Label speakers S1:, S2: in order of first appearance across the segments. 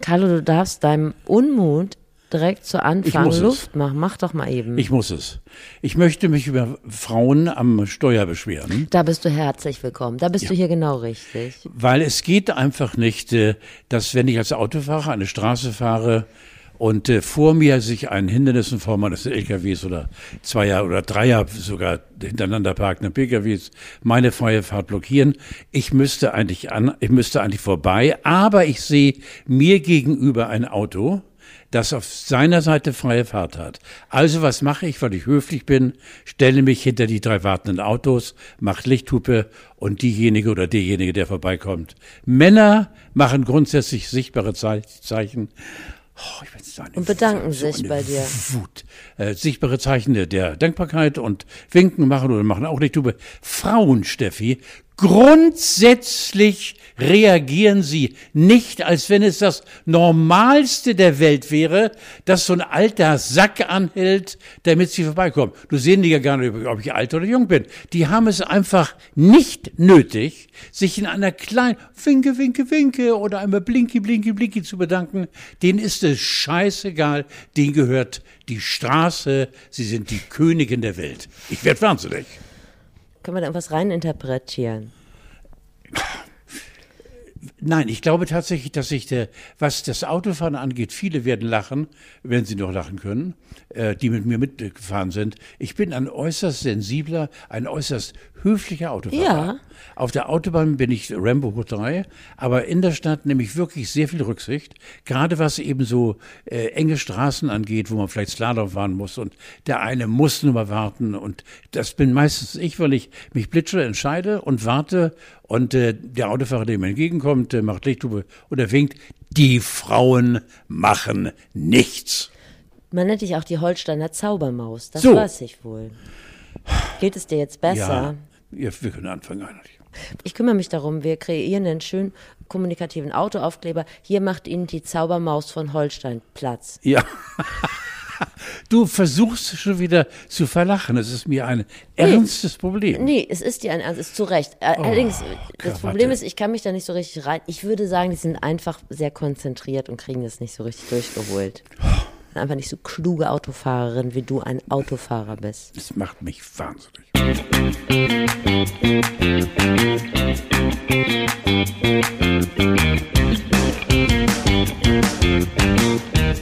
S1: Carlo, du darfst deinem Unmut direkt zu Anfang
S2: muss es.
S1: Luft machen. Mach doch mal eben.
S2: Ich muss es. Ich möchte mich über Frauen am Steuer beschweren,
S1: da bist du herzlich willkommen. Da bist du hier genau richtig.
S2: weil es geht einfach nicht, äh, dass wenn ich als Autofahrer eine Straße fahre und äh, vor mir sich ein Hindernis in Form eines LKWs oder Zweier oder Dreier sogar hintereinander parkende PKWs meine freie Fahrt blockieren. Ich müsste eigentlich an, ich müsste eigentlich vorbei, aber ich sehe mir gegenüber ein Auto, das auf seiner Seite freie Fahrt hat. Also was mache ich, weil ich höflich bin, stelle mich hinter die drei wartenden Autos, mache Lichthupe und diejenige oder derjenige, der vorbeikommt. Männer machen grundsätzlich sichtbare Ze- Zeichen. Oh, ich
S1: Und bedanken
S2: so
S1: sich bei dir.
S2: Wut. Äh, sichtbare Zeichen der, der Dankbarkeit und Winken machen oder machen auch Lichthupe. Frauen, Steffi, grundsätzlich reagieren sie nicht, als wenn es das Normalste der Welt wäre, dass so ein alter Sack anhält, damit sie vorbeikommen. Du sehen die ja gar nicht, ob ich alt oder jung bin. Die haben es einfach nicht nötig, sich in einer kleinen Winke, Winke, Winke oder einmal Blinky, Blinky, Blinky zu bedanken. Denen ist es scheißegal. Denen gehört die Straße. Sie sind die Königin der Welt. Ich werde wahnsinnig.
S1: Können wir da irgendwas reininterpretieren?
S2: Nein, ich glaube tatsächlich, dass sich der, was das Autofahren angeht, viele werden lachen, wenn sie noch lachen können, äh, die mit mir mitgefahren sind. Ich bin ein äußerst sensibler, ein äußerst höflicher Autofahrer.
S1: Ja.
S2: Auf der Autobahn bin ich Rambo hoch 3, aber in der Stadt nehme ich wirklich sehr viel Rücksicht, gerade was eben so äh, enge Straßen angeht, wo man vielleicht Slalom fahren muss und der eine muss nur mal warten und das bin meistens ich, weil ich mich blitzschnell entscheide und warte und äh, der Autofahrer, der mir entgegenkommt, äh, macht Lichthupe oder winkt. Die Frauen machen nichts.
S1: Man nennt dich auch die Holsteiner Zaubermaus. Das
S2: So.
S1: weiß ich wohl. Geht es dir jetzt besser?
S2: Ja, ja, wir können anfangen eigentlich.
S1: Ich kümmere mich darum. Wir kreieren einen schönen kommunikativen Autoaufkleber. Hier macht Ihnen die Zaubermaus von Holstein Platz.
S2: Ja. Du versuchst schon wieder zu verlachen. Es ist mir ein ernstes Problem.
S1: Nee, es ist dir ein Ernst, ist zu Recht. Äh, Allerdings, das
S2: Krawatte.
S1: Problem ist, ich kann mich da nicht so richtig rein. Ich würde sagen, die sind einfach sehr konzentriert und kriegen das nicht so richtig durchgeholt. Sind einfach nicht so kluge Autofahrerin, wie du ein Autofahrer bist.
S2: Das macht mich wahnsinnig.
S1: Äh,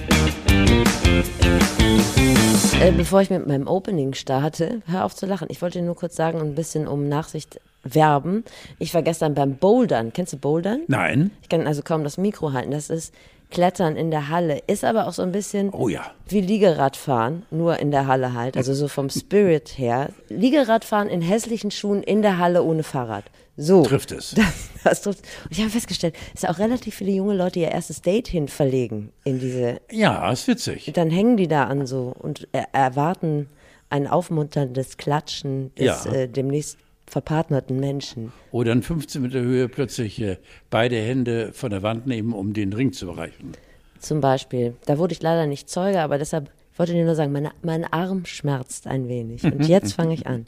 S1: bevor ich mit meinem Opening starte, hör auf zu lachen. Ich wollte nur kurz sagen und ein bisschen um Nachsicht werben. Ich war gestern beim Bouldern. Kennst du Bouldern?
S2: Nein.
S1: Ich kann also kaum das Mikro halten. Das ist Klettern in der Halle. Ist aber auch so ein bisschen
S2: Oh ja.
S1: wie Liegeradfahren, nur in der Halle halt. Also so vom Spirit her. Liegeradfahren in hässlichen Schuhen in der Halle ohne Fahrrad. So.
S2: Trifft es.
S1: Das, das trifft. Und ich habe festgestellt, es sind auch relativ viele junge Leute, ihr erstes Date hin verlegen in diese
S2: Ja, ist witzig.
S1: dann hängen die da an so und er erwarten ein aufmunterndes Klatschen des
S2: Ja.
S1: äh, demnächst verpartnerten Menschen.
S2: Oder in 15 Meter Höhe plötzlich äh, beide Hände von der Wand nehmen, um den Ring zu erreichen.
S1: Zum Beispiel. Da wurde ich leider nicht Zeuge, aber deshalb ich wollte dir nur sagen, meine, mein Arm schmerzt ein wenig. Und jetzt fange ich an.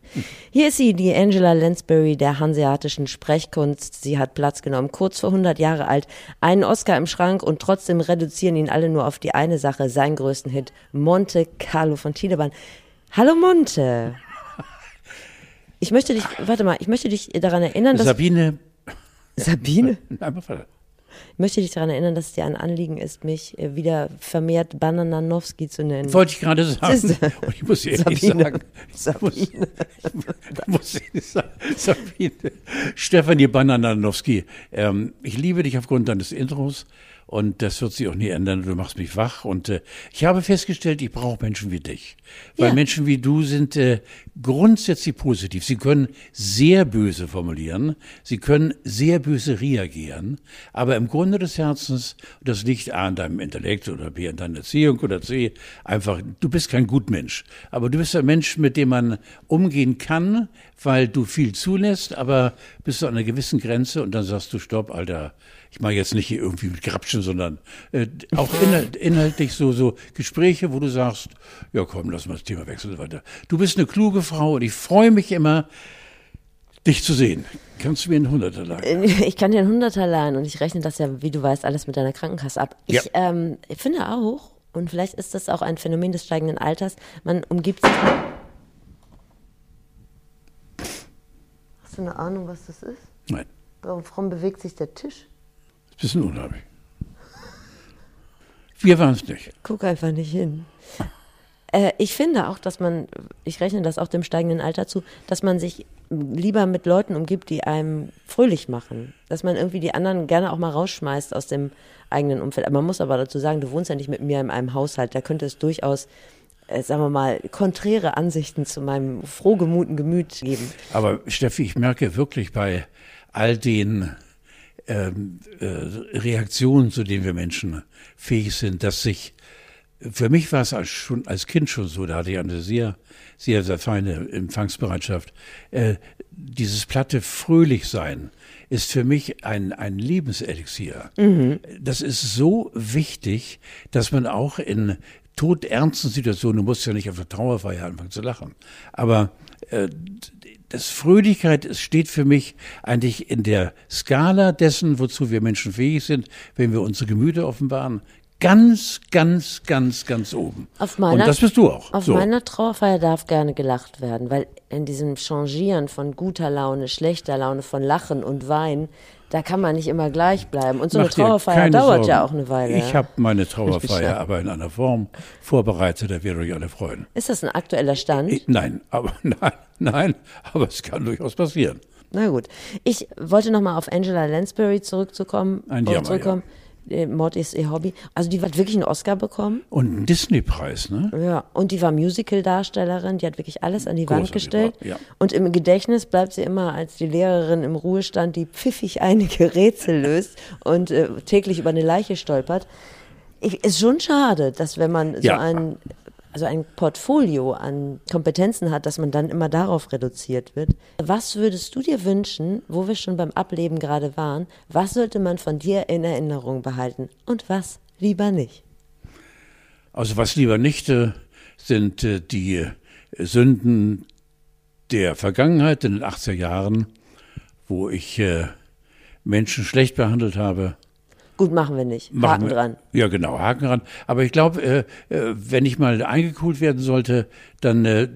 S1: Hier ist sie, die Angela Lansbury der hanseatischen Sprechkunst. Sie hat Platz genommen, kurz vor 100 Jahre alt, einen Oscar im Schrank und trotzdem reduzieren ihn alle nur auf die eine Sache, seinen größten Hit, Monte Carlo von Tiedemann. Hallo Monte. Ich möchte dich, warte mal, ich möchte dich daran erinnern, dass
S2: Sabine,
S1: Sabine,
S2: weiter.
S1: Ich möchte dich daran erinnern, dass es dir ein Anliegen ist, mich äh, wieder vermehrt Banananowski zu nennen.
S2: Wollte ich gerade sagen. Und ich muss ehrlich
S1: Sabine.
S2: sagen, ich muss,
S1: Sabine.
S2: ich muss ehrlich sagen, Sabine, Stefanie Banananowski, ähm, ich liebe dich aufgrund deines Intros und das wird sich auch nie ändern. Du machst mich wach und äh, ich habe festgestellt, ich brauche Menschen wie dich. Weil
S1: Ja.
S2: Menschen wie du sind äh, grundsätzlich positiv. Sie können sehr böse formulieren, sie können sehr böse reagieren, aber im Grunde des Herzens, und das liegt A an deinem Intellekt oder B an deiner Erziehung oder C, einfach, du bist kein Gutmensch. Aber du bist ein Mensch, mit dem man umgehen kann, weil du viel zulässt, aber bis zu einer gewissen Grenze und dann sagst du, stopp, Alter, ich mache jetzt nicht hier irgendwie mit Grapschen, sondern äh, auch inhalt, inhaltlich so, so Gespräche, wo du sagst, ja komm, lass mal das Thema wechseln und so weiter. Du bist eine kluge Frau und ich freue mich immer, dich zu sehen. Kannst du mir einen Hunderter leihen?
S1: Ich kann dir einen Hunderter leihen und ich rechne das ja, wie du weißt, alles mit deiner Krankenkasse ab. Ich,
S2: Ja.
S1: ähm, ich finde auch, und vielleicht ist das auch ein Phänomen des steigenden Alters, man umgibt sich. Hast du eine Ahnung, was das ist?
S2: Nein,
S1: warum bewegt sich der Tisch?
S2: Ist ein bisschen unheimlich. Wir waren es nicht.
S1: Guck einfach nicht hin. Äh, ich finde auch, dass man, ich rechne das auch dem steigenden Alter zu, dass man sich lieber mit Leuten umgibt, die einem fröhlich machen. Dass man irgendwie die anderen gerne auch mal rausschmeißt aus dem eigenen Umfeld. Man muss aber dazu sagen, du wohnst ja nicht mit mir in einem Haushalt. Da könnte es durchaus, äh, sagen wir mal, konträre Ansichten zu meinem frohgemuten Gemüt geben.
S2: Aber Steffi, ich merke wirklich bei all den ähm, äh, Reaktionen, zu denen wir Menschen fähig sind, dass sich für mich war es als, schon als Kind schon so, da hatte ich eine sehr, sehr, sehr feine Empfangsbereitschaft. Äh, dieses platte Fröhlichsein ist für mich ein, ein Lebenselixier. Das ist so wichtig, dass man auch in todernsten Situationen, du musst ja nicht auf der Trauerfeier anfangen zu lachen, aber äh, das Fröhlichkeit es steht für mich eigentlich in der Skala dessen, wozu wir Menschen fähig sind, wenn wir unsere Gemüter offenbaren, ganz, ganz, ganz, ganz oben.
S1: Auf meiner,
S2: Und das bist du auch.
S1: Auf
S2: so.
S1: meiner Trauerfeier darf gerne gelacht werden, weil in diesem Changieren von guter Laune, schlechter Laune, von Lachen und Weinen, da kann man nicht immer gleich bleiben. Und so eine
S2: Mach dir
S1: Trauerfeier dauert
S2: Sorgen.
S1: ja auch eine Weile.
S2: Ich habe meine Trauerfeier
S1: Ja.
S2: aber in einer Form vorbereitet, da werdet euch alle freuen.
S1: Ist das ein aktueller Stand?
S2: Ich, nein, aber nein, nein, aber es kann durchaus passieren.
S1: Na gut. Ich wollte nochmal auf Angela Lansbury zurückzukommen.
S2: Ein Jammer,
S1: zurückkommen. Äh, Mord ist ihr Hobby. Also die hat wirklich einen Oscar bekommen.
S2: Und einen Disney-Preis, ne?
S1: Ja, und die war Musical-Darstellerin, die hat wirklich alles an die Wand
S2: Großartig
S1: gestellt.
S2: war, ja.
S1: Und im Gedächtnis bleibt sie immer als die Lehrerin im Ruhestand, die pfiffig einige Rätsel löst und äh, täglich über eine Leiche stolpert. Ich, ist schon schade, dass wenn man so
S2: Ja.
S1: Also ein Portfolio an Kompetenzen hat, dass man dann immer darauf reduziert wird. Was würdest du dir wünschen, wo wir schon beim Ableben gerade waren, was sollte man von dir in Erinnerung behalten und was lieber nicht?
S2: Also was lieber nicht äh, sind äh, die äh, Sünden der Vergangenheit in den 80er Jahren, wo ich Menschen schlecht behandelt habe.
S1: Gut, machen wir nicht.
S2: Machen
S1: Haken
S2: wir-
S1: dran.
S2: Ja, genau, Haken dran. Aber ich glaube, äh, äh, wenn ich mal eingekühlt werden sollte, dann äh,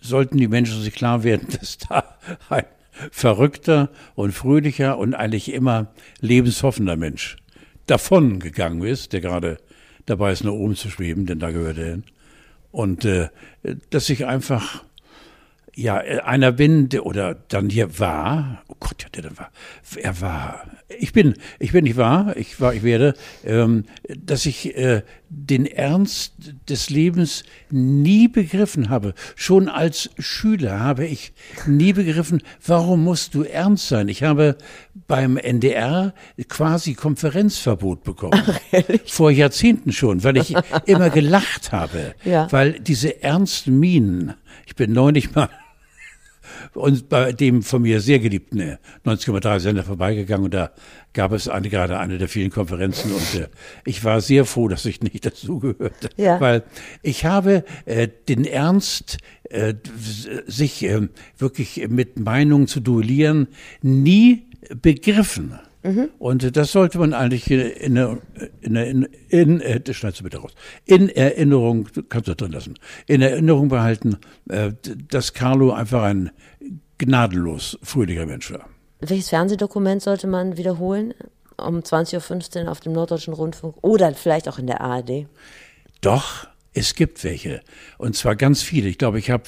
S2: sollten die Menschen sich klar werden, dass da ein verrückter und fröhlicher und eigentlich immer lebenshoffender Mensch davon gegangen ist, der gerade dabei ist, nach oben zu schweben, denn da gehört er hin. Und äh, dass ich einfach ja, äh, einer bin, der, oder dann hier war, oh Gott, ja, der dann war, er war, ich bin, ich bin nicht wahr, ich war, ich werde, ähm, dass ich äh, den Ernst des Lebens nie begriffen habe. Schon als Schüler habe ich nie begriffen, warum musst du ernst sein? Ich habe beim NDR quasi Konferenzverbot bekommen. Vor Jahrzehnten schon, weil ich immer gelacht habe.
S1: Ja.
S2: Weil diese ernsten Minen, ich bin neulich mal und bei dem von mir sehr geliebten äh, 90,3 Sender vorbeigegangen. Und da gab es eine, gerade eine der vielen Konferenzen. Und äh, ich war sehr froh, dass ich nicht dazugehörte,
S1: Ja.
S2: weil ich habe äh, den Ernst, äh, sich äh, wirklich mit Meinungen zu duellieren, nie begriffen. Und äh, das sollte man eigentlich in, in, in, in, in äh, das schneidest du bitte raus, in Erinnerung, kannst du drin lassen, in Erinnerung behalten, äh, dass Carlo einfach ein gnadenlos fröhlicher Mensch war.
S1: Welches Fernsehdokument sollte man wiederholen? Um 20.15 Uhr auf dem Norddeutschen Rundfunk oder vielleicht auch in der ARD?
S2: Doch, es gibt welche. Und zwar ganz viele. Ich glaube, ich habe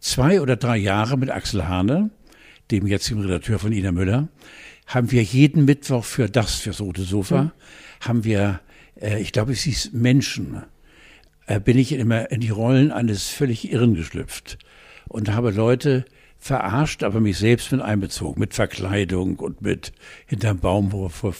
S2: zwei oder drei Jahre mit Axel Hane, dem jetzigen Redakteur von Ina Müller, haben wir jeden Mittwoch für das, fürs Rote Sofa, haben wir, äh, ich glaube, es hieß Menschen, äh, bin ich immer in die Rollen eines völlig Irren geschlüpft und habe Leute verarscht, aber mich selbst mit einbezogen, mit Verkleidung und mit hinterm Baum hervor,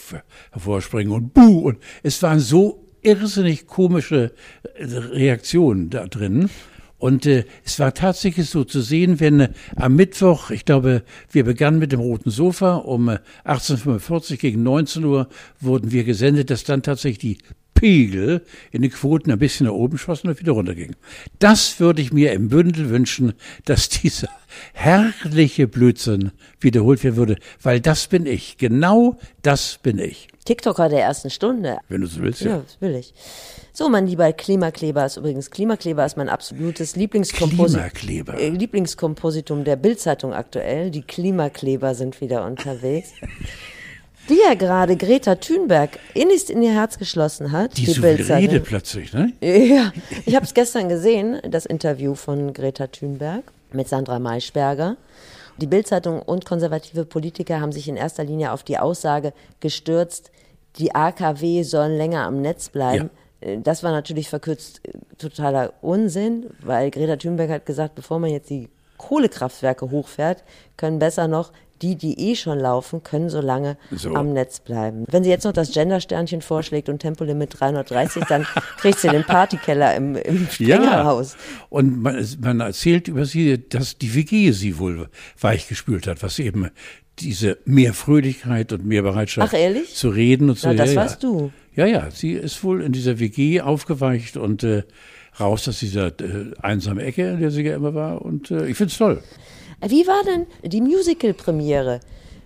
S2: hervorspringen und buh. Und es waren so irrsinnig komische äh, Reaktionen da drin. Und äh, es war tatsächlich so zu sehen, wenn äh, am Mittwoch, ich glaube, wir begannen mit dem roten Sofa um äh, 18.45 gegen 19 Uhr wurden wir gesendet, dass dann tatsächlich die Pegel in den Quoten ein bisschen nach oben schossen und wieder runtergingen. Das würde ich mir im Bündel wünschen, dass dieser herrliche Blödsinn wiederholt werden würde, weil das bin ich. Genau das bin ich.
S1: TikToker der ersten Stunde.
S2: Wenn du so willst,
S1: Ja,
S2: ja.
S1: das will ich. So, mein lieber Klimakleber ist übrigens, Klimakleber ist mein absolutes Lieblingskomposit
S2: Klimakleber.
S1: äh, Lieblingskompositum der Bildzeitung aktuell. Die Klimakleber sind wieder unterwegs. Die ja gerade Greta Thunberg innigst in ihr Herz geschlossen hat.
S2: Die,
S1: Bild-Zeitung.
S2: Rede plötzlich, ne?
S1: Ja, ich habe es gestern gesehen, das Interview von Greta Thunberg mit Sandra Maischberger. Die Bildzeitung und konservative Politiker haben sich in erster Linie auf die Aussage gestürzt, die AKW sollen länger am Netz bleiben. Äh, Das war natürlich verkürzt äh, totaler Unsinn, weil Greta Thunberg hat gesagt, bevor man jetzt die Kohlekraftwerke hochfährt, können besser noch die, die eh schon laufen, können so lange
S2: So.
S1: am Netz bleiben. Wenn sie jetzt noch das Gender-Sternchen vorschlägt und Tempolimit 330, dann kriegt sie den Partykeller im, im Springerhaus.
S2: Und man, man erzählt über sie, dass die WG sie wohl weichgespült hat, was eben diese mehr Fröhlichkeit und mehr Bereitschaft
S1: Ach,
S2: zu reden und so.
S1: Na, das
S2: ja,
S1: warst
S2: ja.
S1: du.
S2: Ja, ja, sie ist wohl in dieser WG aufgeweicht und äh, raus aus dieser äh, einsamen Ecke, in der sie ja immer war. Und äh, ich find's toll.
S1: Wie war denn die Musical-Premiere,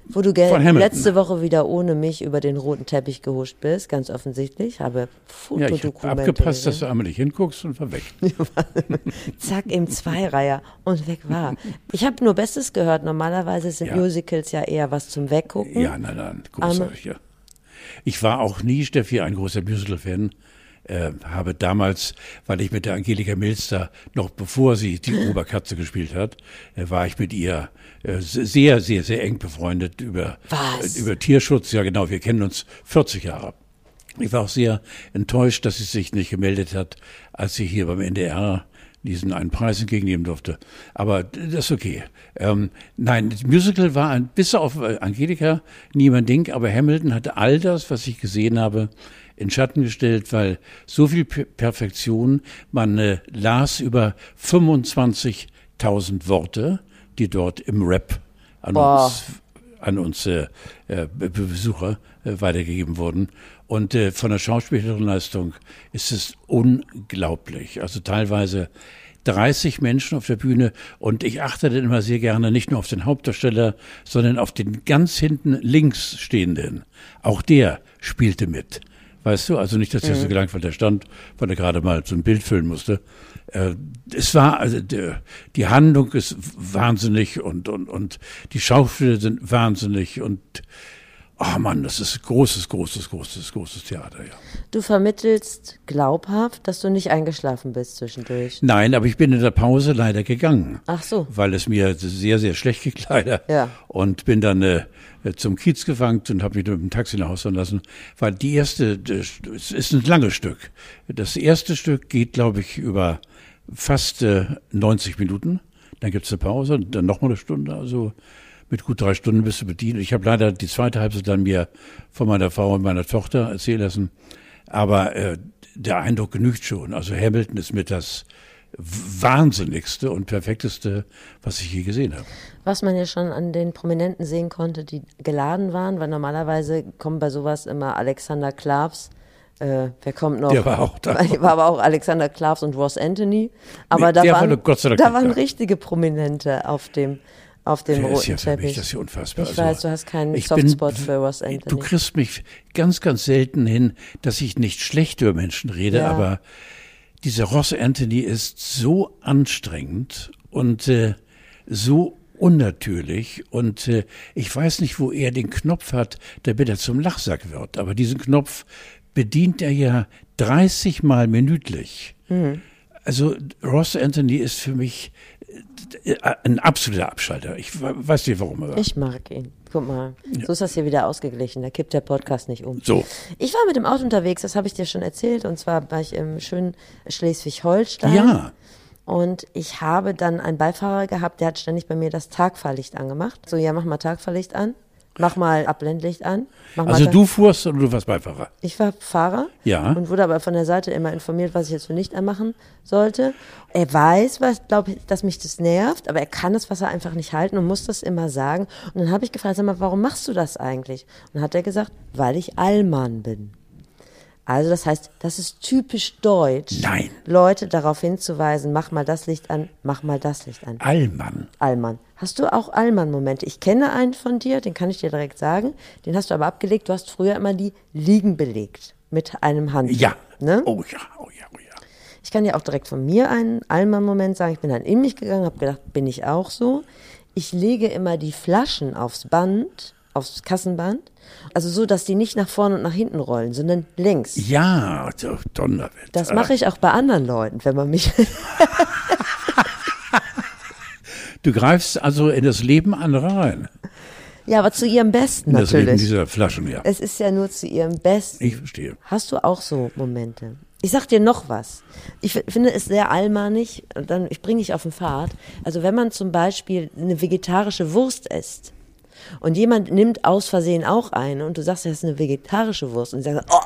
S1: wo du letzte Woche wieder ohne mich über den roten Teppich gehuscht bist? Ganz offensichtlich. Habe
S2: Ja, ich habe
S1: Fotodokumente.
S2: abgepasst, dass
S1: gesehen.
S2: du einmal nicht hinguckst und war weg.
S1: Zack, im Zweireiher und weg war. Ich habe nur Bestes gehört. Normalerweise sind
S2: Ja.
S1: Musicals ja eher was zum Weggucken.
S2: Ja, nein, nein, großartig, ja. Ich war auch nie, Steffi, ein großer Musical-Fan. Äh, habe damals, weil ich mit der Angelika Milster, noch bevor sie die Oberkatze gespielt hat, äh, war ich mit ihr äh, sehr, sehr, sehr eng befreundet über,
S1: Was?
S2: äh, über Tierschutz. Ja, genau, wir kennen uns 40 Jahre. Ich war auch sehr enttäuscht, dass sie sich nicht gemeldet hat, als sie hier beim NDR diesen einen Preis entgegennehmen durfte. Aber das ist okay. Ähm, nein, das Musical war ein, bis auf äh, Angelika nie mein Ding, aber Hamilton hatte all das, was ich gesehen habe, in Schatten gestellt, weil so viel Perfektion, man äh, las über 25.000 Worte, die dort im Rap an
S1: Boah.
S2: uns an uns äh, äh, Be- Besucher äh, weitergegeben wurden. Und äh, von der schauspielerischen Leistung ist es unglaublich. Also teilweise 30 Menschen auf der Bühne und ich achte dann immer sehr gerne nicht nur auf den Hauptdarsteller, sondern auf den ganz hinten links stehenden. Auch der spielte mit. Weißt du, also nicht, dass er so gelangweilt der stand, weil er gerade mal so ein Bild füllen musste. Äh, es war, also der, die Handlung ist wahnsinnig und, und, und die Schauspieler sind wahnsinnig und oh Mann, das ist großes, großes, großes, großes Theater, ja.
S1: Du vermittelst glaubhaft, dass du nicht eingeschlafen bist zwischendurch.
S2: Nein, aber ich bin in der Pause leider gegangen.
S1: Ach so.
S2: Weil es mir sehr, sehr schlecht ging leider.
S1: Ja.
S2: Und bin dann äh, zum Kiez gewankt und habe mich mit dem Taxi nach Hause lassen. Weil die erste, es ist ein langes Stück. Das erste Stück geht, glaube ich, über fast äh, 90 Minuten. Dann gibt's eine Pause, dann nochmal eine Stunde. Also mit gut drei Stunden bist du bedient. Ich habe leider die zweite Halbzeit dann mir von meiner Frau und meiner Tochter erzählen lassen. Aber äh, der Eindruck genügt schon. Also Hamilton ist mit das wahnsinnigste und perfekteste, was ich je gesehen habe.
S1: Was man ja schon an den Prominenten sehen konnte, die geladen waren, weil normalerweise kommen bei sowas immer Alexander Klavs. Äh, wer kommt noch?
S2: Der war auch da.
S1: War aber auch Alexander Klavs und Ross Anthony. Aber
S2: Nee,
S1: da,
S2: war
S1: waren,
S2: Dank
S1: da waren richtige Prominente auf dem, auf dem
S2: Der ist
S1: roten
S2: ja für mich
S1: Teppich.
S2: das ist ja unfassbar.
S1: Ich weiß, du hast keinen
S2: ich bin-
S1: Softspot für Ross
S2: Du
S1: Anthony.
S2: kriegst mich ganz, ganz selten hin, dass ich nicht schlecht über Menschen rede,
S1: Ja.
S2: aber dieser Ross Anthony ist so anstrengend und äh, so unnatürlich und äh, ich weiß nicht, wo er den Knopf hat, damit er zum Lachsack wird. Aber diesen Knopf bedient er ja 30 Mal minütlich.
S1: Mhm.
S2: Also Ross Anthony ist für mich äh, ein absoluter Abschalter. Ich we- weiß nicht warum, aber
S1: Ich mag ihn. Guck mal, so ist das hier wieder ausgeglichen. Da kippt der Podcast nicht um.
S2: so.
S1: Ich war mit dem Auto unterwegs, das habe ich dir schon erzählt. Und zwar war ich im schönen Schleswig-Holstein.
S2: Ja.
S1: Und ich habe dann einen Beifahrer gehabt, der hat ständig bei mir das Tagfahrlicht angemacht. So, ja, mach mal Tagfahrlicht an. Mach mal Abblendlicht an.
S2: Also du fuhrst und du warst Beifahrer.
S1: ich war Fahrer
S2: Ja.
S1: und wurde aber von der Seite immer informiert, was ich jetzt für nicht anmachen sollte. Er weiß, was, glaube ich, dass mich das nervt, aber er kann das Wasser einfach nicht halten und muss das immer sagen. Und dann habe ich gefragt, sag mal, warum machst du das eigentlich? Und dann hat er gesagt, weil ich Allmann bin. Also das heißt, das ist typisch deutsch.
S2: Nein.
S1: Leute darauf hinzuweisen, mach mal das Licht an, mach mal das Licht an.
S2: Allmann.
S1: Allmann. Hast du auch Allmann-Momente? Ich kenne einen von dir, den kann ich dir direkt sagen. Den hast du aber abgelegt. Du hast früher immer die liegen belegt mit einem Handtuch.
S2: Ja.
S1: Ne?
S2: Oh ja, oh ja, oh ja.
S1: Ich kann dir auch direkt von mir einen Allmann-Moment sagen. Ich bin dann in mich gegangen, habe gedacht, bin ich auch so. Ich lege immer die Flaschen aufs Band, aufs Kassenband. Also so, dass die nicht nach vorne und nach hinten rollen, sondern längs.
S2: Ja, Donnerwetter.
S1: Das mache ich auch bei anderen Leuten, wenn man mich.
S2: Du greifst also in das Leben anderer rein.
S1: ja, aber zu ihrem Besten
S2: In das Leben
S1: natürlich.
S2: dieser Flaschen, ja.
S1: Es ist ja nur zu ihrem Besten.
S2: Ich verstehe.
S1: Hast du auch so Momente? Ich sag dir noch was. Ich finde es sehr allmannig, und dann ich bringe dich auf den Pfad. Also wenn man zum Beispiel eine vegetarische Wurst isst und jemand nimmt aus Versehen auch eine und du sagst, das ist eine vegetarische Wurst und sie sagt, oh,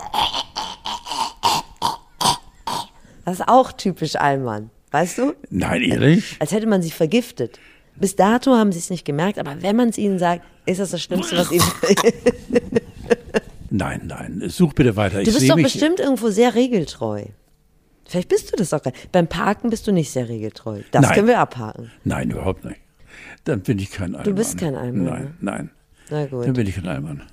S1: das ist auch typisch Allmann, weißt du?
S2: Nein, ehrlich?
S1: Als hätte man sie vergiftet. Bis dato haben sie es nicht gemerkt, aber wenn man es ihnen sagt, ist das das Schlimmste, was ihnen
S2: Nein, nein. Such bitte weiter.
S1: Du
S2: ich
S1: bist doch bestimmt irgendwo sehr regeltreu. Vielleicht bist du das auch gar nicht. Beim Parken bist du nicht sehr regeltreu. Das
S2: Nein.
S1: können wir abhaken.
S2: Nein, überhaupt nicht. Dann bin ich kein Allmann.
S1: bist kein Allmann, ne?
S2: Nein, nein.
S1: Na gut.
S2: Dann bin ich kein Allmann.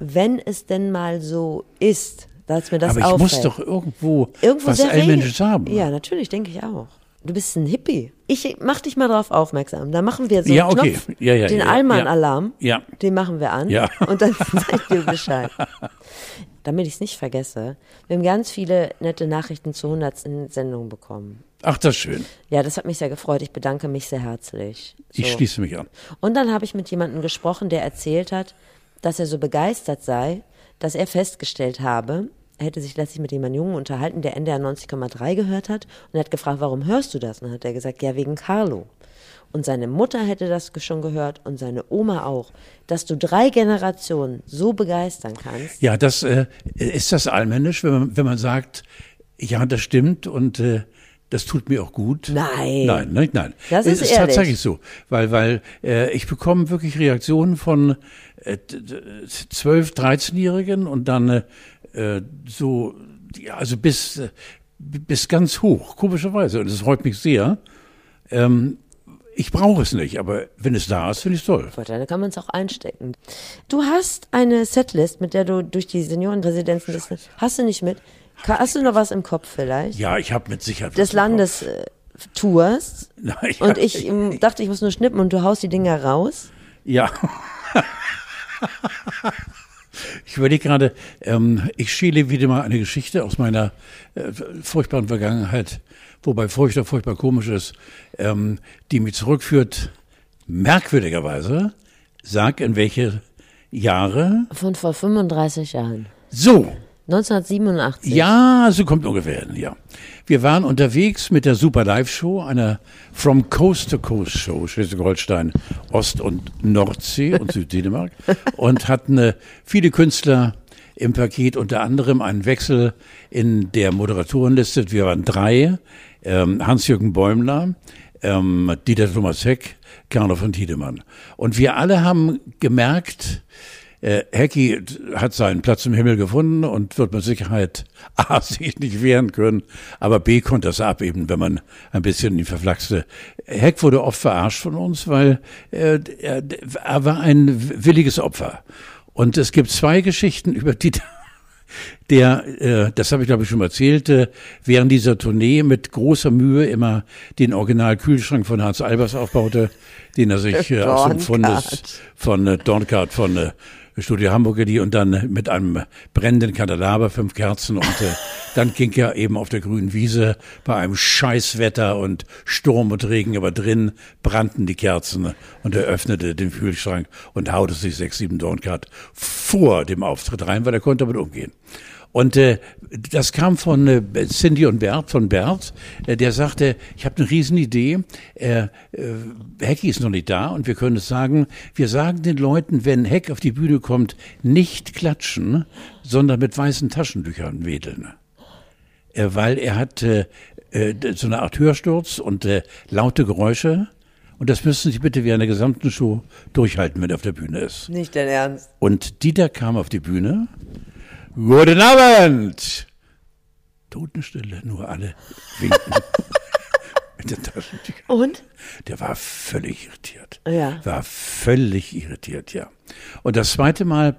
S1: Wenn es denn mal so ist, dass mir das
S2: Aber ich
S1: auffällt.
S2: muss doch irgendwo,
S1: irgendwo
S2: was Allmännisches haben.
S1: Ja, natürlich, denke ich auch. Du bist ein Hippie. Ich mach dich mal drauf aufmerksam. Da machen wir so
S2: Ja,
S1: einen
S2: okay.
S1: Knopf,
S2: Ja, ja,
S1: den
S2: ja,
S1: Allmann-Alarm.
S2: ja.
S1: Den machen wir an.
S2: Ja.
S1: Und dann sag ich dir Bescheid. Damit ich es nicht vergesse. Wir haben ganz viele nette Nachrichten zur 100. Sendung bekommen.
S2: Ach, das ist schön.
S1: Ja, das hat mich sehr gefreut. Ich bedanke mich sehr herzlich. So.
S2: Ich schließe mich an.
S1: Und dann habe ich mit jemandem gesprochen, der erzählt hat, dass er so begeistert sei, dass er festgestellt habe, er hätte sich letztlich mit jemandem Jungen unterhalten, der NDR 90,3 gehört hat und er hat gefragt, warum hörst du das? Und dann hat er gesagt, ja, wegen Carlo. Und seine Mutter hätte das schon gehört und seine Oma auch, dass du drei Generationen so begeistern kannst.
S2: Ja, das äh, ist das allmännisch, wenn man, wenn man sagt, ja, das stimmt und äh, das tut mir auch gut.
S1: Nein.
S2: Nein, nein, nein.
S1: Das
S2: es
S1: ist
S2: ist
S1: ehrlich.
S2: tatsächlich so, weil weil äh, ich bekomme wirklich Reaktionen von äh, d- d- 12, 13-Jährigen und dann äh, äh, so, ja, also bis äh, bis ganz hoch, komischerweise. Und es freut mich sehr. Ähm, ich brauche es nicht, aber wenn es da ist, finde ich es toll.
S1: Vorteile kann man es auch einstecken. Du hast eine Setlist, mit der du durch die Seniorenresidenzen bist. Hast du nicht mit? Hast du noch was im Kopf vielleicht?
S2: Ja, ich habe mit Sicherheit.
S1: Des. Landes äh, Tours.
S2: Na, ja,
S1: Und ich ähm, dachte, ich muss nur schnippen und du haust die Dinger raus.
S2: Ja. Ich überlege gerade, ähm, ich schäle wieder mal eine Geschichte aus meiner äh, furchtbaren Vergangenheit, wobei furchtbar, furchtbar komisch ist, ähm, die mich zurückführt, merkwürdigerweise, sag in welche Jahre.
S1: Von vor 35 Jahren.
S2: So,
S1: 1987.
S2: ja, so kommt ungefähr hin, ja. Wir waren unterwegs mit der Super Live Show, einer From Coast to Coast Show, Schleswig-Holstein, Ost- und Nordsee und Süddänemark und hatten äh, viele Künstler im Paket, unter anderem einen Wechsel in der Moderatorenliste. Wir waren drei, ähm, Hans-Jürgen Bäumler, ähm, Dieter Thomas Heck, Carlo von Tiedemann. Und wir alle haben gemerkt, äh, Hecki hat seinen Platz im Himmel gefunden und wird mit Sicherheit A, sich nicht wehren können, aber B, konnte das abeben, wenn man ein bisschen ihn verflaxte. Heck wurde oft verarscht von uns, weil äh, er, er war ein williges Opfer. Und es gibt zwei Geschichten über die der, äh, das habe ich glaube ich schon mal erzählt, äh, während dieser Tournee mit großer Mühe immer den Original-Kühlschrank von Hans Albers aufbaute, den er sich äh, aus dem Fundes von äh, Dornkart von äh, Studio Hamburg gelieh und dann mit einem brennenden Kandelaber, fünf Kerzen und äh, dann ging er eben auf der grünen Wiese bei einem Scheißwetter und Sturm und Regen, aber drin brannten die Kerzen und er öffnete den Kühlschrank und haute sich sechs, sieben Dornkart vor dem Auftritt rein, weil er konnte damit umgehen. Und äh, das kam von äh, Cindy und Bert, von Bert, äh, der sagte, ich habe eine Riesenidee, äh, äh, Hecki ist noch nicht da und wir können es sagen, wir sagen den Leuten, wenn Heck auf die Bühne kommt, nicht klatschen, sondern mit weißen Taschentüchern wedeln. Äh, weil er hat äh, äh, so eine Art Hörsturz und äh, laute Geräusche und das müssen Sie bitte während der gesamten Show durchhalten, wenn er auf der Bühne ist.
S1: Nicht dein Ernst.
S2: Und Dieter kam auf die Bühne, Guten Abend! Totenstille, nur alle winken. mit den Taschentüchern.
S1: Und?
S2: Der war völlig irritiert.
S1: Ja.
S2: War völlig irritiert, ja. Und das zweite Mal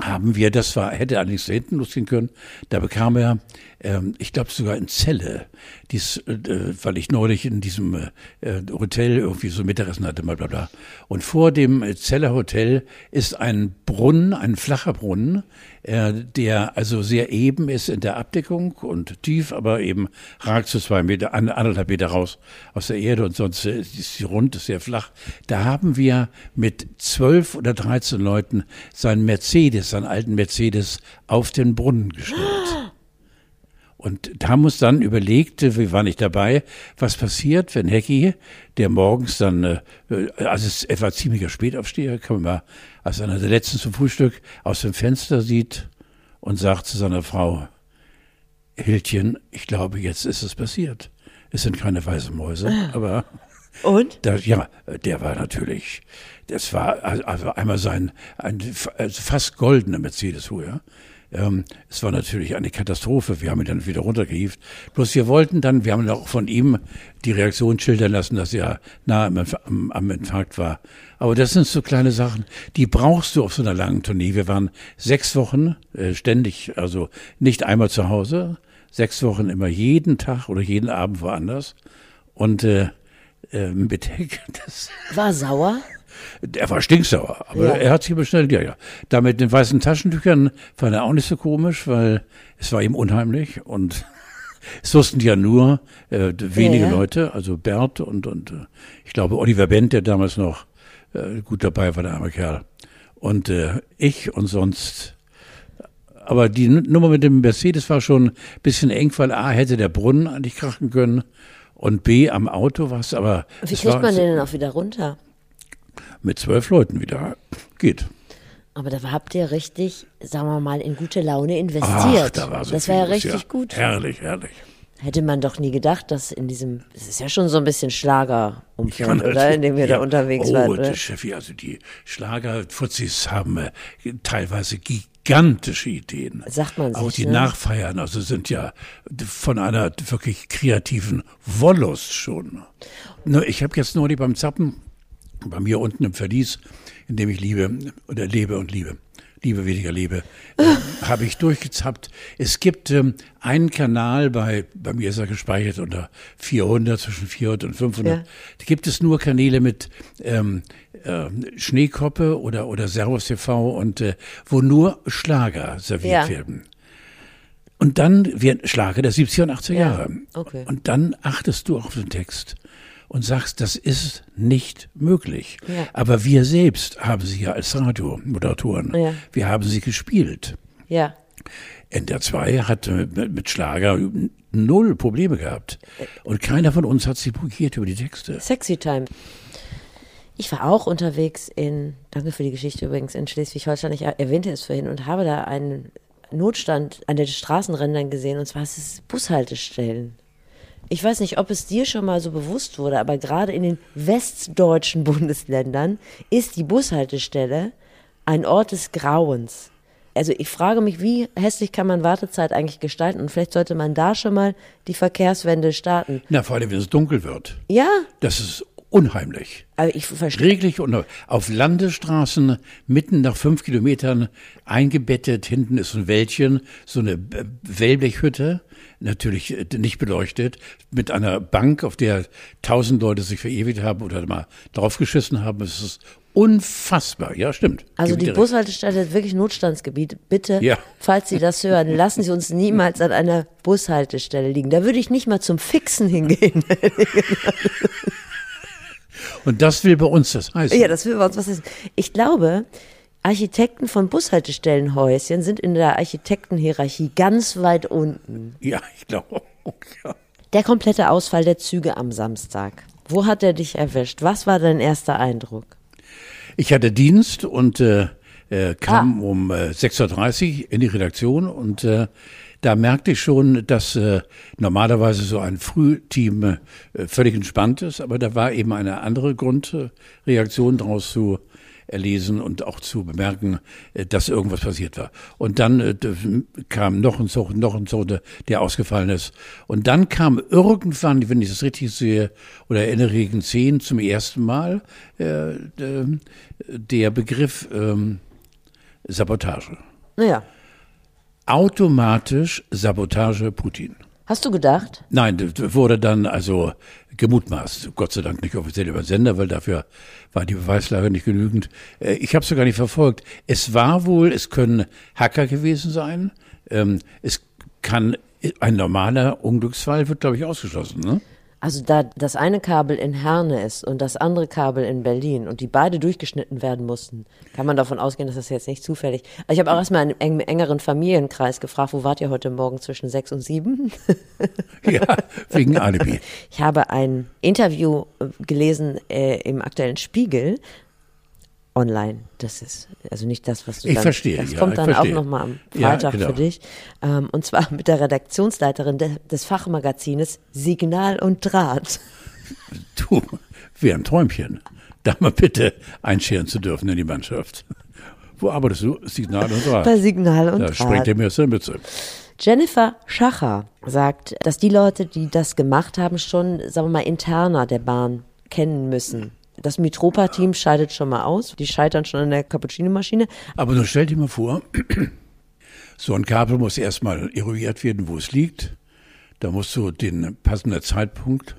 S2: haben wir, das war, hätte allerdings da hinten losgehen können, da bekam er, ähm, ich glaube sogar in Celle, dies, äh, weil ich neulich in diesem äh, Hotel irgendwie so Mittagessen hatte, mal bla bla. Und vor dem Zeller Hotel ist ein Brunnen, ein flacher Brunnen, äh, der also sehr eben ist in der Abdeckung und tief, aber eben ragt so zwei Meter, anderthalb Meter raus aus der Erde und sonst ist sie rund, ist sehr flach. Da haben wir mit zwölf oder dreizehn Leuten seinen Mercedes, seinen alten Mercedes auf den Brunnen gestellt. Und da haben uns dann überlegt, wir waren nicht dabei, was passiert, wenn Hecki, der morgens dann, äh, also es ist etwa ziemlicher Spätaufsteher, kann man mal als einer der letzten zum Frühstück aus dem Fenster sieht und sagt zu seiner Frau, Hildchen, ich glaube, jetzt ist es passiert. Es sind keine weißen Mäuse, aber
S1: und?
S2: Das, ja, der war natürlich, das war also einmal sein ein also fast goldener Mercedes früher. Ähm, es war natürlich eine Katastrophe. Wir haben ihn dann wieder runtergehievt. Bloß wir wollten dann, wir haben auch von ihm die Reaktion schildern lassen, dass er nah am, am, am Infarkt war. Aber das sind so kleine Sachen, die brauchst du auf so einer langen Tournee. Wir waren sechs Wochen äh, ständig, also nicht einmal zu Hause, sechs Wochen immer jeden Tag oder jeden Abend woanders. Und äh, äh, Heck, das
S1: War sauer?
S2: Er war stinksauer, aber
S1: Ja.
S2: er hat sich bestellt, ja, ja. Da mit den weißen Taschentüchern fand er auch nicht so komisch, weil es war ihm unheimlich und es wussten ja nur äh, wenige
S1: Ja.
S2: Leute, also Bert und, und äh, ich glaube Oliver Bent, der damals noch äh, gut dabei war, der arme Kerl. Und äh, ich und sonst. Aber die Nummer mit dem Mercedes war schon ein bisschen eng, weil A hätte der Brunnen eigentlich krachen können und B am Auto war es, aber
S1: Wie kriegt man den denn auch wieder runter?
S2: Mit zwölf Leuten wieder. Geht.
S1: Aber da habt ihr richtig, sagen wir mal, in gute Laune
S2: Ach,
S1: investiert.
S2: da war so
S1: das war ja richtig gut.
S2: Herrlich, herrlich.
S1: Hätte man doch nie gedacht, dass in diesem, es ist ja schon so ein bisschen Schlagerumfeld, oder?
S2: natürlich.
S1: In dem da
S2: Ja.
S1: unterwegs
S2: oh,
S1: wart, oder?
S2: der Chefie, also die Schlagerfuzis haben äh, teilweise gigantische Ideen.
S1: Sagt man
S2: Auch
S1: sich,
S2: die
S1: ne?
S2: Nachfeiern, also sind ja von einer wirklich kreativen Wollust schon. Nur ich habe jetzt neulich beim Zappen, bei mir unten im Verlies, in dem ich liebe oder lebe und liebe, liebe weniger lebe, äh, habe ich durchgezappt. Es gibt ähm, einen Kanal bei, bei mir ist er gespeichert unter 400, zwischen 400 und 500.
S1: Ja.
S2: Da gibt es nur Kanäle mit ähm, ähm, Schneekoppe oder, oder Servus TV und äh, wo nur Schlager serviert
S1: Ja.
S2: werden. Und dann wird Schlager der 70er und 80er
S1: Ja,
S2: Jahre.
S1: okay.
S2: Und dann achtest du auf den Text und sagst, das ist nicht möglich.
S1: Ja.
S2: Aber wir selbst haben sie ja als Radiomoderatoren,
S1: Ja.
S2: wir haben sie gespielt.
S1: Ja.
S2: NDR 2 hat äh, mit, Schlager null Probleme gehabt. Und keiner von uns hat sie blockiert über die Texte.
S1: Sexy Time. Ich war auch unterwegs in, danke für die Geschichte übrigens, in Schleswig-Holstein. Ich erwähnte es vorhin und habe da einen Notstand an den Straßenrändern gesehen und zwar ist es Bushaltestellen. Ich weiß nicht, ob es dir schon mal so bewusst wurde, aber gerade in den westdeutschen Bundesländern ist die Bushaltestelle ein Ort des Grauens. Also ich frage mich, wie hässlich kann man Wartezeit eigentlich gestalten? Und vielleicht sollte man da schon mal die Verkehrswende starten.
S2: Na, vor allem, wenn es dunkel wird.
S1: Ja,
S2: Das ist unheimlich.
S1: aber ich verstehe.
S2: Reglich und auf Landesstraßen mitten nach fünf Kilometern eingebettet. Hinten ist ein Wäldchen, so eine Wellblechhütte, natürlich äh, nicht beleuchtet, mit einer Bank, auf der tausend Leute sich verewigt haben oder mal draufgeschissen haben. Es ist unfassbar. Ja, stimmt.
S1: Also
S2: Gebe
S1: die. Bushaltestelle ist wirklich Notstandsgebiet. Bitte,
S2: Ja.
S1: falls Sie das hören, lassen Sie uns niemals an einer Bushaltestelle liegen. Da würde ich nicht mal zum Fixen hingehen.
S2: Und das will bei uns das heißen.
S1: ja, das will bei uns was ist. Ich glaube, Architekten von Bushaltestellenhäuschen sind in der Architektenhierarchie ganz weit unten.
S2: Ja, ich glaube. auch, Ja.
S1: Der komplette Ausfall der Züge am Samstag. Wo hat er dich erwischt? Was war dein erster Eindruck?
S2: Ich hatte Dienst und äh, äh, kam
S1: Ah.
S2: um äh, 6.30 Uhr in die Redaktion und äh, da merkte ich schon, dass äh, normalerweise so ein Frühteam äh, völlig entspannt ist, aber da war eben eine andere Grundreaktion daraus zu erlesen und auch zu bemerken, äh, dass irgendwas passiert war. Und dann äh, kam noch ein Zug, noch ein Zug, der ausgefallen ist. Und dann kam irgendwann, wenn ich das richtig sehe oder erinnere, gegen zehn zum ersten Mal äh, der Begriff ähm, Sabotage.
S1: Naja.
S2: Automatisch Sabotage Putin.
S1: Hast du gedacht?
S2: Nein, das wurde dann also gemutmaßt. Gott sei Dank nicht offiziell über Sender, weil dafür war die Beweislage nicht genügend. Äh, ich habe es sogar nicht verfolgt. Es war wohl, es können Hacker gewesen sein. Ähm, es kann ein normaler Unglücksfall wird, glaube ich, ausgeschlossen. Ne?
S1: Also da das eine Kabel in Herne ist und das andere Kabel in Berlin und die beide durchgeschnitten werden mussten, kann man davon ausgehen, dass das jetzt nicht zufällig. Also ich habe auch erstmal einen engeren Familienkreis gefragt, wo wart ihr heute Morgen zwischen sechs und sieben?
S2: ja, wegen Alibi.
S1: Ich habe ein Interview äh, gelesen äh, im aktuellen Spiegel online. Das ist also nicht das, was du
S2: ich
S1: dann,
S2: verstehe.
S1: Das
S2: ja,
S1: kommt dann
S2: verstehe.
S1: auch nochmal am Freitag
S2: ja, genau.
S1: für dich. Ähm, und zwar mit der Redaktionsleiterin de, des Fachmagazines Signal und Draht.
S2: Du, wie ein Träumchen, da mal bitte einscheren zu dürfen in die Mannschaft. Wo arbeitest du? Signal und Draht.
S1: Bei Signal und
S2: da
S1: Draht.
S2: springt er mir aus der Mütze.
S1: Jennifer Schacher sagt, dass die Leute, die das gemacht haben, schon, sagen wir mal, interner der Bahn kennen müssen. Das Mitropa-Team scheidet schon mal aus. Die scheitern schon in der Cappuccino-Maschine.
S2: Aber nun stell dir mal vor, so ein Kabel muss erstmal eruiert werden, wo es liegt. Da musst du den passenden Zeitpunkt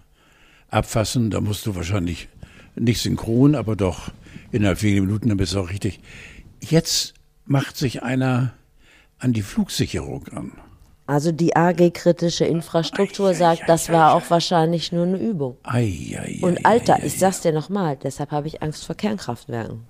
S2: abfassen. Da musst du wahrscheinlich nicht synchron, aber doch innerhalb weniger Minuten, dann bist du auch richtig. Jetzt macht sich einer an die Flugsicherung an.
S1: Also die AG kritische Infrastruktur
S2: Ei,
S1: sagt,
S2: ei,
S1: das
S2: ei,
S1: war auch wahrscheinlich nur eine Übung.
S2: Ei, ei,
S1: Und Alter, ich sag's dir nochmal, deshalb habe ich Angst vor Kernkraftwerken.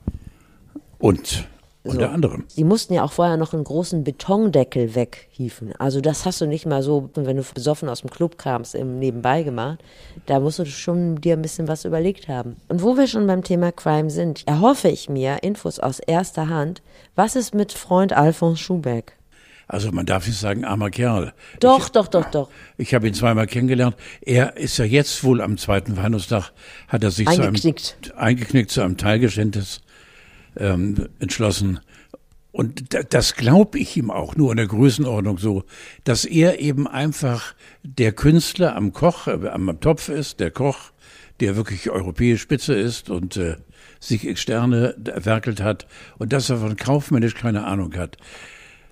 S2: Und unter anderem.
S1: Die mussten ja auch vorher noch einen großen Betondeckel weghieven. Also das hast du nicht mal so, wenn du besoffen aus dem Club kamst, im Nebenbei gemacht. Da musst du schon dir ein bisschen was überlegt haben. Und wo wir schon beim Thema Crime sind, erhoffe ich mir Infos aus erster Hand. Was ist mit Freund Alfons Schubeck?
S2: Also man darf nicht sagen, armer Kerl.
S1: Doch, doch, doch, doch.
S2: Ich habe ihn zweimal kennengelernt. Er ist ja jetzt wohl am zweiten Weihnachtstag, hat er sich
S1: Eingeknickt.
S2: zu einem, eingeknickt zu einem Teilgeständnis ähm, entschlossen. Und da, das glaube ich ihm auch nur in der Größenordnung so, dass er eben einfach der Künstler am Koch, äh, am Topf ist, der Koch, der wirklich europäisch Spitze ist und äh, sich Sterne erwerkelt hat und dass er von kaufmännisch keine Ahnung hat.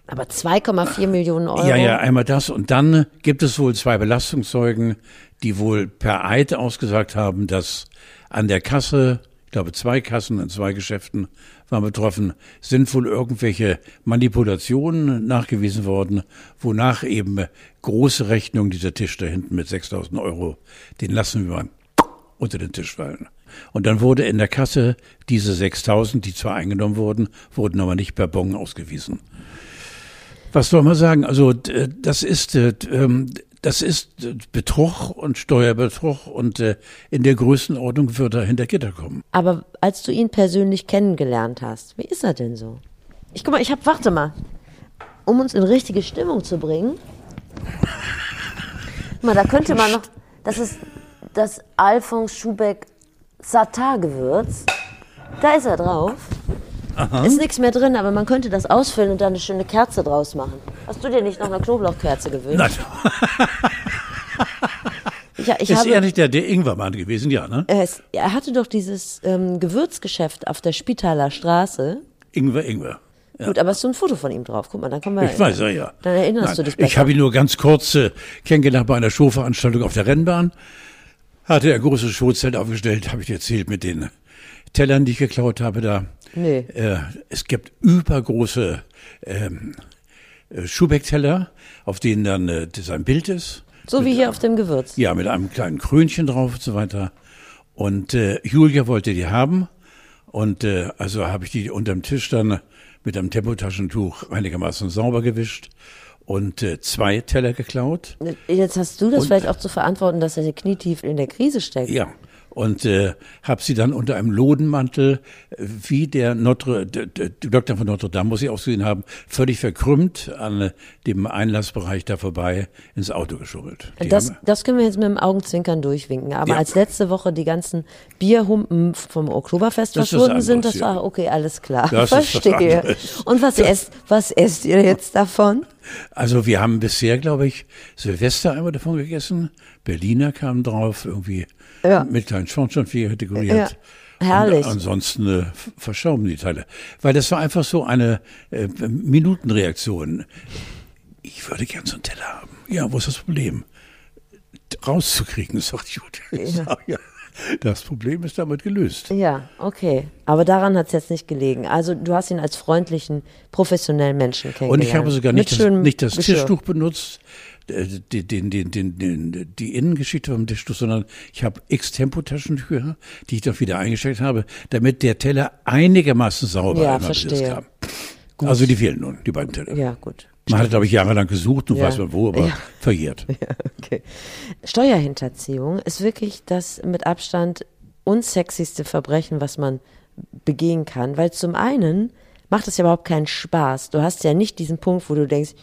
S1: Aber 2,4 Millionen Euro.
S2: Ja, ja, einmal das. Und dann gibt es wohl zwei Belastungszeugen, die wohl per Eid ausgesagt haben, dass an der Kasse, ich glaube zwei Kassen in zwei Geschäften waren betroffen, sind wohl irgendwelche Manipulationen nachgewiesen worden, wonach eben große Rechnungen, dieser Tisch da hinten mit 6000 Euro, den lassen wir mal unter den Tisch fallen. Und dann wurde in der Kasse diese 6000, die zwar eingenommen wurden, wurden aber nicht per Bon ausgewiesen. Was soll man sagen? Also das ist äh, ähm, das ist äh, Betrug und Steuerbetrug und äh, in der Größenordnung wird er hinter Gitter kommen.
S1: Aber als du ihn persönlich kennengelernt hast, wie ist er denn so? Ich guck mal, ich hab, warte mal, um uns in richtige Stimmung zu bringen. Mal, da könnte man noch, das ist das Alfons Schubeck Satar-Gewürz. Da ist er drauf. Ist nichts mehr drin, aber man könnte das ausfüllen und da eine schöne Kerze draus machen. Hast du dir nicht noch eine Knoblauchkerze gewünscht?
S2: Nein,
S1: Ich, ich
S2: ist
S1: habe,
S2: er nicht der, der Ingwermann gewesen? Ja, ne?
S1: er, er hatte doch dieses ähm, Gewürzgeschäft auf der Spitaler Straße.
S2: Ingwer, Ingwer.
S1: Gut, aber es ist so ein Foto von ihm drauf. Guck mal, dann können wir.
S2: Ich weiß ja, ja.
S1: Dann erinnerst
S2: Nein,
S1: du dich besser.
S2: Ich habe ihn nur ganz kurz äh, kennengelernt bei einer Showveranstaltung auf der Rennbahn. Hatte er ein großes Showzelt aufgestellt, habe ich dir erzählt, mit den Tellern, die ich geklaut habe da.
S1: Nee.
S2: Äh, es gibt übergroße ähm, äh, Schubeck-Teller, auf denen dann äh, sein Bild ist.
S1: So wie hier auf dem Gewürz.
S2: Ja, mit einem kleinen Krönchen drauf und so weiter. Und äh, Julia wollte die haben. Und äh, also habe ich die unterm Tisch dann mit einem Tempotaschentuch einigermaßen sauber gewischt und äh, zwei Teller geklaut.
S1: Jetzt hast du das
S2: Und-
S1: vielleicht auch zu verantworten, dass er knietief in der Krise steckt.
S2: Ja. Und äh, habe sie dann unter einem Lodenmantel, äh, wie der Notre, der, der Doktor von Notre Dame, muss ich ausgesehen haben, völlig verkrümmt an äh, dem Einlassbereich da vorbei ins Auto geschummelt. Die
S1: Das,
S2: haben-
S1: das können wir jetzt mit dem Augenzwinkern durchwinken. Aber
S2: Ja.
S1: als letzte Woche die ganzen Bierhumpen vom Oktoberfest
S2: Das
S1: verschwunden sind, das
S2: ja.
S1: war okay, alles klar.
S2: Das
S1: Verstehe. Und was esst, was esst ihr jetzt davon?
S2: Also wir haben bisher, glaube ich, Silvester einmal davon gegessen. Berliner kamen drauf, irgendwie
S1: Ja.
S2: mit kleinen Schornsteinfeger dekoriert.
S1: Ja, herrlich.
S2: Und ansonsten äh, verschauben die Teile. Weil das war einfach so eine äh, Minutenreaktion. Ich würde gern so einen Teller haben. Ja, wo ist das Problem? Rauszukriegen, ist doch gut. Ich sag, ja. Das Problem ist damit gelöst.
S1: Ja, okay. Aber daran hat es jetzt nicht gelegen. Also du hast ihn als freundlichen, professionellen Menschen kennengelernt.
S2: Und ich habe sogar
S1: Mit
S2: nicht das, nicht das. Tischtuch benutzt, äh, die, den, den, den, den, die Innengeschichte vom Tischtuch, sondern ich habe X-Tempo-Taschentücher, die ich doch wieder eingesteckt habe, damit der Teller einigermaßen sauber
S1: Ja,
S2: es
S1: verstehe.
S2: kam. Also die fehlen nun, die beiden Teller.
S1: Ja, gut.
S2: Man hat, glaube ich, jahrelang gesucht, nun
S1: Ja.
S2: weiß man wo, aber
S1: Ja.
S2: verjährt.
S1: Ja, okay. Steuerhinterziehung ist wirklich das mit Abstand unsexyste Verbrechen, was man begehen kann, weil zum einen macht es ja überhaupt keinen Spaß. Du hast ja nicht diesen Punkt, wo du denkst,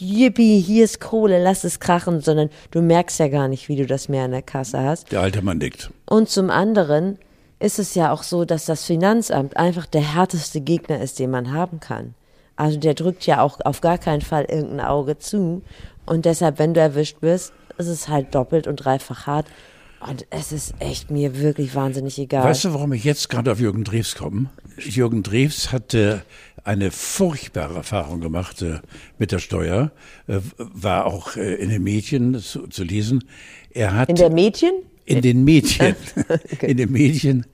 S1: yippie, hier ist Kohle, lass es krachen, sondern du merkst ja gar nicht, wie du das mehr in der Kasse hast.
S2: Der alte Mann nickt.
S1: Und zum anderen ist es ja auch so, dass das Finanzamt einfach der härteste Gegner ist, den man haben kann. Also der drückt ja auch auf gar keinen Fall irgendein Auge zu. Und deshalb, wenn du erwischt wirst, ist es halt doppelt und dreifach hart. Und es ist echt mir wirklich wahnsinnig egal.
S2: Weißt du, warum ich jetzt gerade auf Jürgen Drews komme? Jürgen Drews hatte eine furchtbare Erfahrung gemacht äh, mit der Steuer, äh, war auch äh, in den Medien zu, zu lesen. Er hat
S1: In der Mädchen?
S2: in den Medien, in den Medien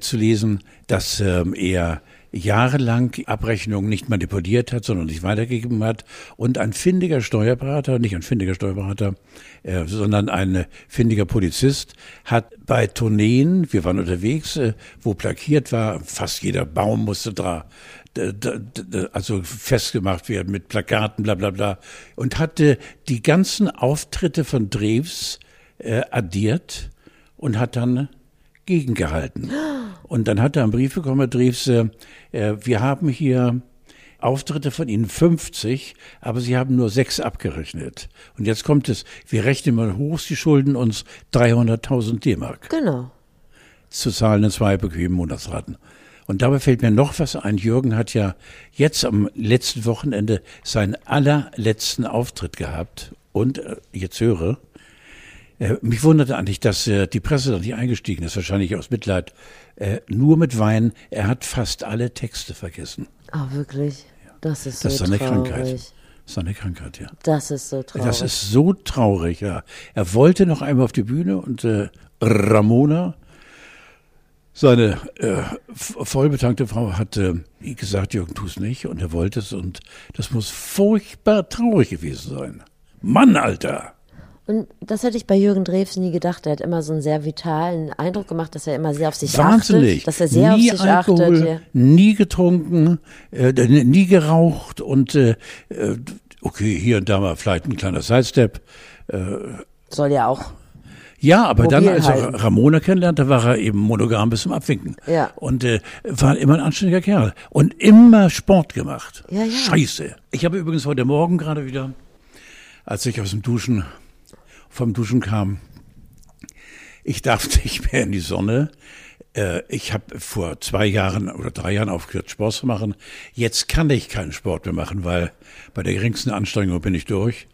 S2: zu lesen, dass ähm, er jahrelang Abrechnungen nicht manipuliert hat, sondern nicht weitergegeben hat und ein findiger Steuerberater, nicht ein findiger Steuerberater, äh, sondern ein findiger Polizist hat bei Tourneen, wir waren unterwegs, äh, wo plakiert war, fast jeder Baum musste da d- d- d- also festgemacht werden mit Plakaten, bla bla bla, und hatte die ganzen Auftritte von Drews äh, addiert und hat dann gegengehalten. Und dann hat er einen Brief bekommen, Herr Drews, äh, wir haben hier Auftritte von Ihnen 50, aber Sie haben nur sechs abgerechnet. Und jetzt kommt es, wir rechnen mal hoch, Sie schulden uns 300.000 D-Mark
S1: Genau.
S2: zu zahlen in zwei bequemen Monatsraten. Und dabei fällt mir noch was ein. Jürgen hat ja jetzt am letzten Wochenende seinen allerletzten Auftritt gehabt. Und äh, jetzt höre, mich wunderte eigentlich, dass äh, die Presse da nicht eingestiegen ist, wahrscheinlich aus Mitleid. Äh, nur mit Wein. Er hat fast alle Texte vergessen.
S1: Ah, wirklich? Das ist so
S2: Das ist seine
S1: traurig.
S2: Krankheit. Seine Krankheit, ja.
S1: Das ist so traurig.
S2: Das ist so traurig, ja. Er wollte noch einmal auf die Bühne und äh, Ramona, seine äh, vollbetankte Frau, hat äh, gesagt, Jürgen, tu es nicht. Und er wollte es und das muss furchtbar traurig gewesen sein. Mann, Alter!
S1: Und das hätte ich bei Jürgen Drews nie gedacht. Er hat immer so einen sehr vitalen Eindruck gemacht, dass er immer sehr auf sich
S2: Wahnsinnig.
S1: achtet. Dass er sehr
S2: nie
S1: auf sich
S2: Alkohol,
S1: achtet. Ja.
S2: nie getrunken, äh, nie geraucht und äh, äh, okay, hier und da mal vielleicht ein kleiner Sidestep.
S1: Soll ja auch.
S2: Ja, aber dann, als er. Ramona kennenlernte, war er eben monogam bis zum Abwinken.
S1: Ja.
S2: Und äh, war immer ein anständiger Kerl. Und immer Sport gemacht.
S1: Ja, ja.
S2: Scheiße. Ich habe übrigens heute Morgen gerade wieder, als ich aus dem Duschen, vom Duschen kam, ich darf nicht mehr in die Sonne. Äh, Ich habe vor zwei Jahren oder drei Jahren aufgehört, Sport zu machen. Jetzt kann ich keinen Sport mehr machen, weil bei der geringsten Anstrengung bin ich durch.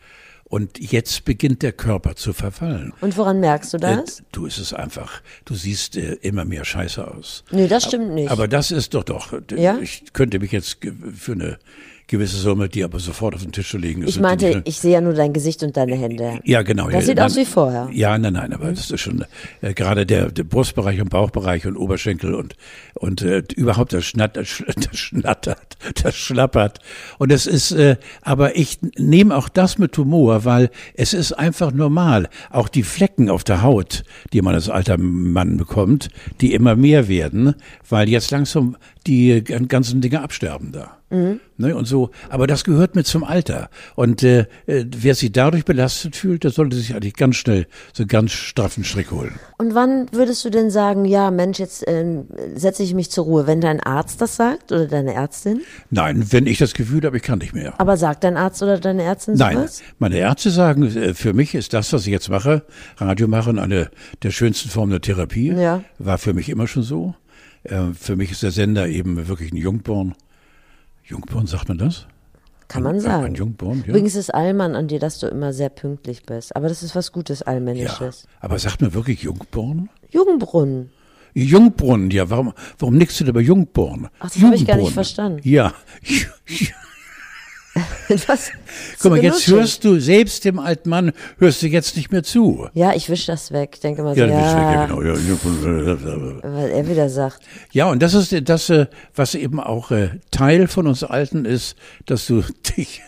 S2: Und jetzt beginnt der Körper zu verfallen.
S1: Und woran merkst du das?
S2: Äh, Du, es ist einfach, du siehst äh, immer mehr Scheiße aus.
S1: nee, das stimmt nicht.
S2: Aber das ist doch doch.
S1: Ja?
S2: Ich könnte mich jetzt für eine gewisse Summe, die aber sofort auf den Tisch zu legen ist.
S1: ich meinte,
S2: die-
S1: ich sehe ja nur dein Gesicht und deine Hände.
S2: ja, genau.
S1: Das
S2: ja,
S1: sieht
S2: nein,
S1: aus wie vorher.
S2: Ja, nein, nein, aber das ist schon äh, gerade der, der Brustbereich und Bauchbereich und Oberschenkel und und äh, überhaupt das, schnatt, das, sch- das schnattert, das schlappert. Und es ist, äh, aber ich nehme auch das mit Humor, weil es ist einfach normal. Auch die Flecken auf der Haut, die man als alter Mann bekommt, die immer mehr werden, weil jetzt langsam die ganzen Dinge absterben da. Mhm. Ne, und so, aber das gehört mit zum Alter. Und äh, äh, wer sich dadurch belastet fühlt, der sollte sich eigentlich ganz schnell so einen ganz straffen Strick holen.
S1: Und wann würdest du denn sagen, ja, Mensch, jetzt äh, setze ich mich zur Ruhe, wenn dein Arzt das sagt oder deine Ärztin?
S2: Nein, wenn ich das Gefühl habe, ich kann nicht mehr.
S1: Aber sagt dein Arzt oder deine Ärztin
S2: sowas?
S1: Nein,
S2: meine Ärzte sagen, äh, für mich ist das, was ich jetzt mache, Radio machen, eine der schönsten Formen der Therapie. Ja. War für mich immer schon so. Äh, für mich ist der Sender eben wirklich ein Jungborn. Jungborn, sagt man das?
S1: Kann man sagen.
S2: Ein Jungborn, ja.
S1: Übrigens ist Allmann an dir, dass du immer sehr pünktlich bist. Aber das ist was Gutes, Allmännisches.
S2: Ja, aber sagt man wirklich Jungborn?
S1: Jungbrunnen.
S2: Jungbrunnen, ja. Warum, warum nickst du da bei Jungborn?
S1: Ach, das habe ich gar nicht verstanden.
S2: Ja. Was? Guck mal, jetzt hörst du selbst dem alten Mann, hörst du jetzt nicht mehr zu.
S1: Ja, ich wisch das weg. Denke mal so, ja, ja, weg, ja, genau. weil er wieder sagt.
S2: Ja, und das ist das, äh, was eben auch äh, Teil von uns Alten ist, dass du dich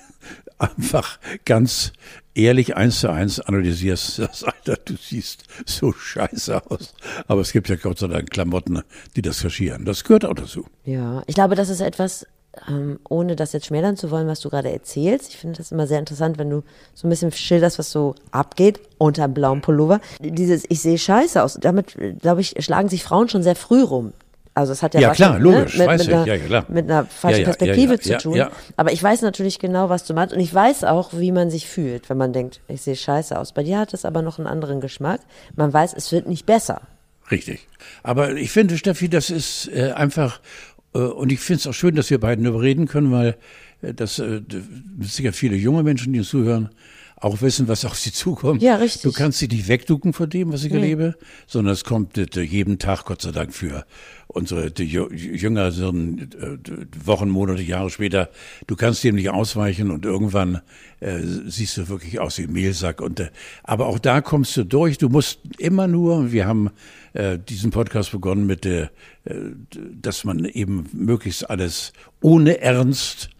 S2: einfach ganz ehrlich eins zu eins analysierst, das Alter, du siehst so scheiße aus. Aber es gibt ja Gott sei Dank Klamotten, die das kaschieren. Das gehört auch dazu.
S1: Ja, ich glaube, das ist etwas, ähm, ohne das jetzt schmälern zu wollen, was du gerade erzählst. Ich finde das immer sehr interessant, wenn du so ein bisschen schilderst, was so abgeht unter einem blauen Pullover. Dieses Ich sehe scheiße aus. Damit, glaube ich, schlagen sich Frauen schon sehr früh rum. Also es hat ja,
S2: ja
S1: was
S2: klar, ne, logisch,
S1: mit,
S2: weiß
S1: mit,
S2: ich.
S1: Einer,
S2: ja, klar.
S1: mit einer falschen ja, Perspektive zu tun. Aber ich weiß natürlich genau, was du meinst und ich weiß auch, wie man sich fühlt, wenn man denkt, ich sehe scheiße aus. Bei dir hat es aber noch einen anderen Geschmack. Man weiß, es wird nicht besser.
S2: Richtig. Aber ich finde, Steffi, das ist äh, einfach und ich finde es auch schön, dass wir beiden darüber reden können, weil äh, das äh, sicher viele junge Menschen, die uns zuhören, auch wissen, was auf sie zukommt.
S1: Ja, richtig.
S2: Du kannst sie nicht wegducken von dem, was ich nee. erlebe, sondern es kommt jeden Tag, Gott sei Dank, für unsere jüngeren Wochen, Monate, Jahre später. Du kannst dem nicht ausweichen und irgendwann äh, siehst du wirklich aus wie ein Mehlsack. Und, äh, aber auch da kommst du durch. Du musst immer nur, wir haben äh, diesen Podcast begonnen mit, äh, dass man eben möglichst alles ohne Ernst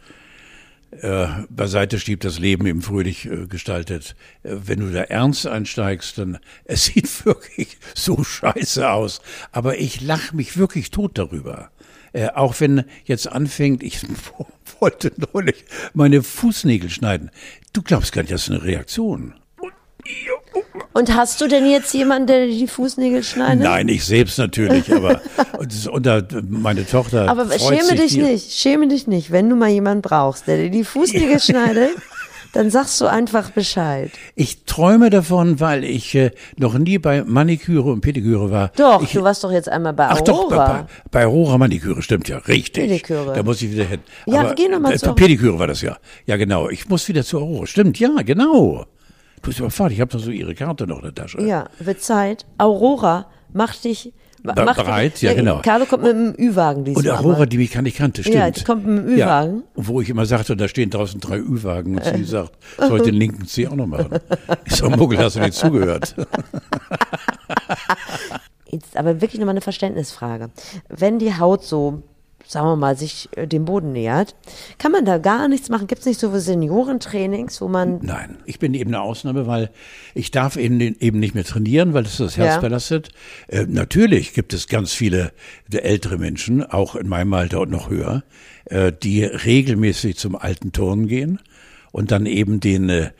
S2: äh, beiseite schiebt, das Leben eben fröhlich gestaltet. Wenn du da ernst einsteigst, dann es sieht wirklich so scheiße aus. Aber ich lache mich wirklich tot darüber. Äh, auch wenn jetzt anfängt, ich wollte neulich meine Fußnägel schneiden. Du glaubst gar nicht, das ist eine Reaktion.
S1: Und hast du denn jetzt jemanden, der die Fußnägel schneidet?
S2: Nein, ich selbst natürlich, aber unter meine Tochter.
S1: Aber schäme dich nicht, schäme dich nicht, wenn du mal jemanden brauchst, der dir die Fußnägel ja. schneidet. Dann sagst du einfach Bescheid.
S2: Ich träume davon, weil ich äh, noch nie bei Maniküre und Pediküre war.
S1: Doch,
S2: ich,
S1: du warst doch jetzt einmal bei Aurora. Ach
S2: doch, bei, bei Aurora Maniküre, stimmt ja, richtig.
S1: Pediküre.
S2: Da muss ich wieder hin.
S1: Ja, Aber, geh nochmal
S2: äh,
S1: zu
S2: Pediküre war das ja. Ja, genau. Ich muss wieder zu Aurora. Stimmt, ja, genau. Du bist überfahrt, ich habe doch so ihre Karte noch in der Tasche.
S1: Ja, wird Zeit. Aurora, mach dich
S2: Mach bereit, ja, genau.
S1: Carlo kommt mit dem Ü-Wagen diesmal.
S2: Und Aurora, die mich gar nicht kannte, stimmt. Ja,
S1: die kommt mit dem Ü-Wagen. Ja,
S2: wo ich immer sagte, da stehen draußen drei Ü-Wagen und sie sagt, soll ich den linken C auch noch machen? Ich sag, Muggel, hast du nicht zugehört?
S1: Jetzt aber wirklich nochmal eine Verständnisfrage. Wenn die Haut so sagen wir mal, sich äh, dem Boden nähert, kann man da gar nichts machen? Gibt es nicht so Seniorentrainings, wo man.
S2: Nein, ich bin eben eine Ausnahme, weil ich darf eben, eben nicht mehr trainieren, weil das das Herz ja. belastet. Äh, natürlich gibt es ganz viele ältere Menschen, auch in meinem Alter und noch höher, äh, die regelmäßig zum alten Turnen gehen und dann eben den äh,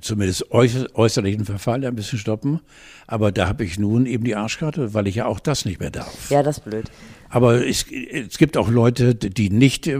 S2: zumindest äußerlichen Verfall ein bisschen stoppen. Aber da habe ich nun eben die Arschkarte, weil ich ja auch das nicht mehr darf.
S1: Ja, das ist blöd.
S2: Aber es, es gibt auch Leute, die nicht äh,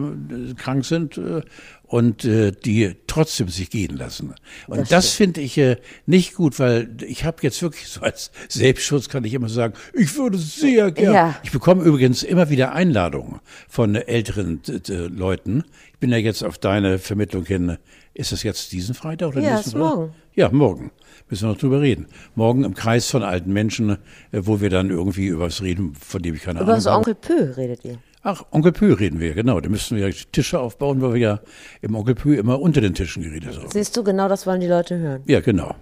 S2: krank sind äh, und äh, die trotzdem sich gehen lassen. Und das, das finde ich äh, nicht gut, weil ich habe jetzt wirklich so als Selbstschutz kann ich immer sagen, ich würde sehr gerne. Ja. Ich bekomme übrigens immer wieder Einladungen von älteren Leuten. Ich bin ja jetzt auf deine Vermittlung hin. Ist das jetzt diesen Freitag oder
S1: ja,
S2: nächsten
S1: ist morgen.
S2: Ja, morgen müssen wir noch drüber reden. Morgen im Kreis von alten Menschen, äh, wo wir dann irgendwie über was reden, von dem ich keine
S1: über
S2: Ahnung
S1: habe. Über das Onkel Pö redet ihr?
S2: Ach, Onkel Pö reden wir, genau. Da müssten wir Tische aufbauen, weil wir ja im Onkel Pö immer unter den Tischen geredet haben.
S1: Siehst du, genau das wollen die Leute hören.
S2: Ja, genau.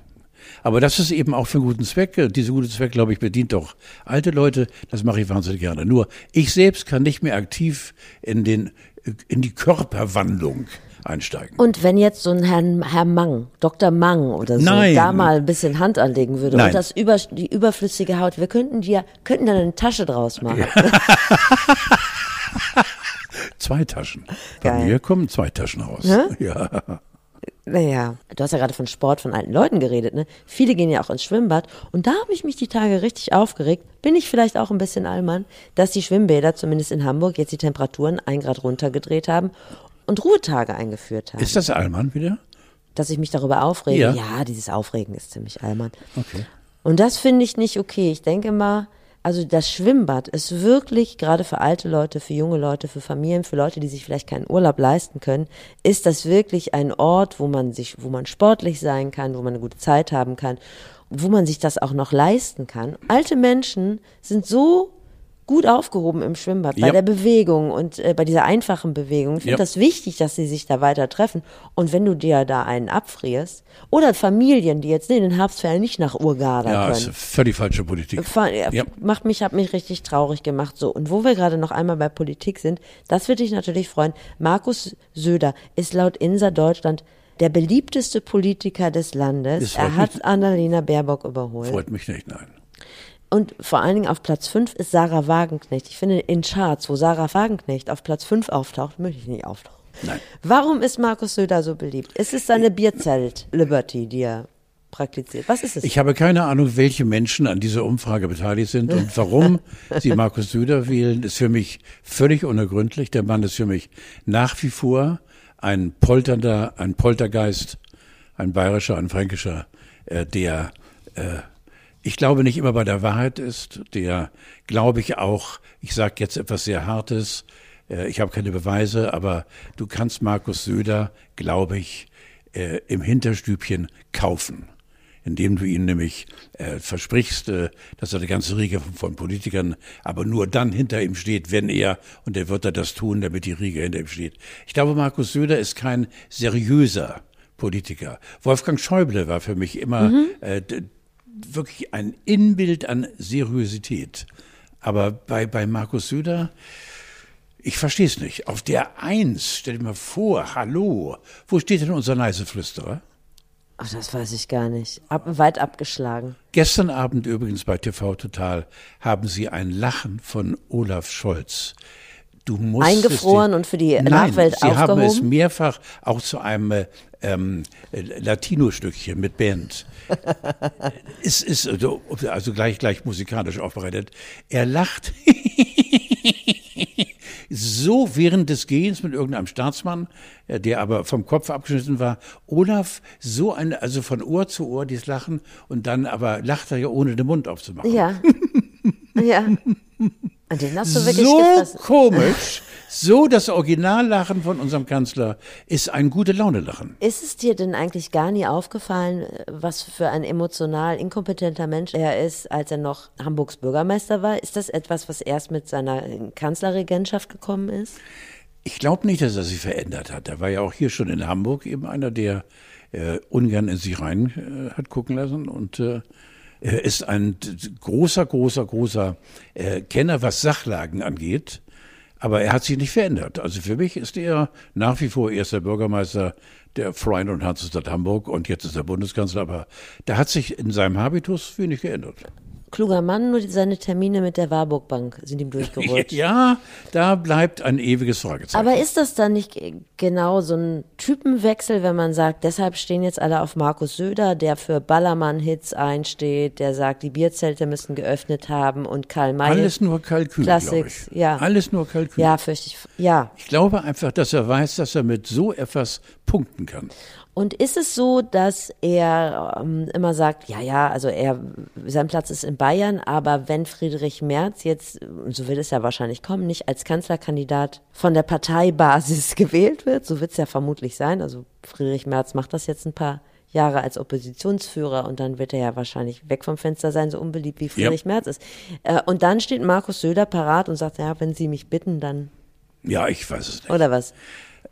S2: Aber das ist eben auch für einen guten Zweck. Dieser gute Zweck, glaube ich, bedient doch alte Leute. Das mache ich wahnsinnig gerne. Nur ich selbst kann nicht mehr aktiv in den in die Körperwandlung einsteigen.
S1: Und wenn jetzt so ein Herr, Herr Mang, Dr. Mang oder so,
S2: Nein.
S1: da mal ein bisschen Hand anlegen würde
S2: Nein.
S1: und das über, die überflüssige Haut, wir könnten die ja, könnten da eine Tasche draus machen. Ja.
S2: zwei Taschen. Bei
S1: Geil.
S2: mir kommen zwei Taschen raus.
S1: Hä?
S2: Ja.
S1: Naja, du hast ja gerade von Sport von alten Leuten geredet, ne? Viele gehen ja auch ins Schwimmbad und da habe ich mich die Tage richtig aufgeregt. Bin ich vielleicht auch ein bisschen Allmann, dass die Schwimmbäder, zumindest in Hamburg, jetzt die Temperaturen ein Grad runtergedreht haben und Ruhetage eingeführt haben.
S2: Ist das Allmann wieder?
S1: dass ich mich darüber aufrege.
S2: Ja.
S1: Ja, dieses Aufregen ist ziemlich Allmann.
S2: Okay.
S1: Und das finde ich nicht okay. Ich denke mal, also das Schwimmbad ist wirklich, gerade für alte Leute, für junge Leute, für Familien, für Leute, die sich vielleicht keinen Urlaub leisten können, ist das wirklich ein Ort, wo man sich, wo man sportlich sein kann, wo man eine gute Zeit haben kann, wo man sich das auch noch leisten kann. Alte Menschen sind so gut aufgehoben im Schwimmbad, bei
S2: Ja.
S1: der Bewegung und äh, bei dieser einfachen Bewegung. Ich finde
S2: Ja.
S1: das wichtig, dass sie sich da weiter treffen. Und wenn du dir da einen abfrierst, oder Familien, die jetzt in den Herbstferien nicht nach Urgarda
S2: Ja,
S1: können.
S2: ist völlig falsche Politik.
S1: Ja,
S2: Ja.
S1: Macht mich, hat mich richtig traurig gemacht. So. Und wo wir gerade noch einmal bei Politik sind, das würde dich natürlich freuen. Markus Söder ist laut Insa Deutschland der beliebteste Politiker des Landes. Er hat. Annalena Baerbock überholt.
S2: Freut mich nicht, nein.
S1: Und vor allen Dingen auf Platz 5 ist Sarah Wagenknecht. Ich finde, in Charts, wo Sarah Wagenknecht auf Platz 5 auftaucht, möchte ich nicht auftauchen.
S2: Nein.
S1: Warum ist Markus Söder so beliebt? Ist es seine Bierzelt-Liberty, die er praktiziert? Was ist es?
S2: Ich habe keine Ahnung, welche Menschen an dieser Umfrage beteiligt sind und warum sie Markus Söder wählen, ist für mich völlig unergründlich. Der Mann ist für mich nach wie vor ein polternder, ein Poltergeist, ein bayerischer, ein fränkischer, äh, der, äh, ich glaube, nicht immer bei der Wahrheit ist, der, glaube ich, auch, ich sage jetzt etwas sehr Hartes, äh, ich habe keine Beweise, aber du kannst Markus Söder, glaube ich, äh, im Hinterstübchen kaufen indem du ihn nämlich äh, versprichst, äh, dass er eine ganze Riege von, von Politikern, aber nur dann hinter ihm steht, wenn er, und er wird er das tun, damit die Riege hinter ihm steht. Ich glaube, Markus Söder ist kein seriöser Politiker. Wolfgang Schäuble war für mich immer äh, d- wirklich ein Inbild an Seriosität. Aber bei, bei Markus Söder, ich verstehe es nicht. Auf der Eins, stell dir mal vor, hallo, wo steht denn unser leise Flüsterer?
S1: Ach, das weiß ich gar nicht. Ab, weit abgeschlagen.
S2: Gestern Abend übrigens bei TV Total haben Sie ein Lachen von Olaf Scholz. Du musst
S1: Eingefroren und für die
S2: Nein,
S1: Nachwelt
S2: Sie haben es
S1: aufgehoben?
S2: mehrfach auch zu einem äh, ähm, äh, Latino-Stückchen mit Band. es ist also, also gleich gleich musikalisch aufbereitet. Er lacht so während des Gehens mit irgendeinem Staatsmann, äh, der aber vom Kopf abgeschnitten war. Olaf, so ein, also von Ohr zu Ohr dieses Lachen und dann aber lacht er ja ohne den Mund aufzumachen.
S1: Ja. ja. An den hast du wirklich
S2: so
S1: gefressen.
S2: komisch, so das Originallachen von unserem Kanzler ist ein gute Laune-Lachen.
S1: Ist es dir denn eigentlich gar nie aufgefallen, was für ein emotional inkompetenter Mensch er ist, als er noch Hamburgs Bürgermeister war? Ist das etwas, was erst mit seiner Kanzlerregentschaft gekommen ist?
S2: Ich glaube nicht, dass er sich verändert hat. Er war ja auch hier schon in Hamburg eben einer, der äh, ungern in sich rein äh, hat gucken lassen und äh, ist ein großer, großer, großer äh, Kenner, was Sachlagen angeht. Aber er hat sich nicht verändert. Also für mich ist er nach wie vor erster Bürgermeister der Freien und Hansestadt Hamburg und jetzt ist er Bundeskanzler. Aber da hat sich in seinem Habitus wenig geändert.
S1: Kluger Mann, nur seine Termine mit der Warburg Bank sind ihm durchgerutscht.
S2: Ja, da bleibt ein ewiges Fragezeichen.
S1: Aber ist das dann nicht genau so ein Typenwechsel, wenn man sagt, deshalb stehen jetzt alle auf Markus Söder, der für Ballermann-Hits einsteht, der sagt, die Bierzelte müssen geöffnet haben und Karl May.
S2: Alles nur Kalkül, ich.
S1: ja.
S2: Alles nur Kalkül.
S1: Ja, fürchte ich. Ja.
S2: Ich glaube einfach, dass er weiß, dass er mit so etwas punkten kann.
S1: Und ist es so, dass er ähm, immer sagt, ja, ja, also er, sein Platz ist in Bayern, aber wenn Friedrich Merz jetzt, so wird es ja wahrscheinlich kommen, nicht als Kanzlerkandidat von der Parteibasis gewählt wird, so wird es ja vermutlich sein. Also Friedrich Merz macht das jetzt ein paar Jahre als Oppositionsführer und dann wird er ja wahrscheinlich weg vom Fenster sein, so unbeliebt wie Friedrich Merz ist. Äh, und dann steht Markus Söder parat und sagt, ja, wenn Sie mich bitten, dann,
S2: Ja, ich weiß es nicht.
S1: oder was?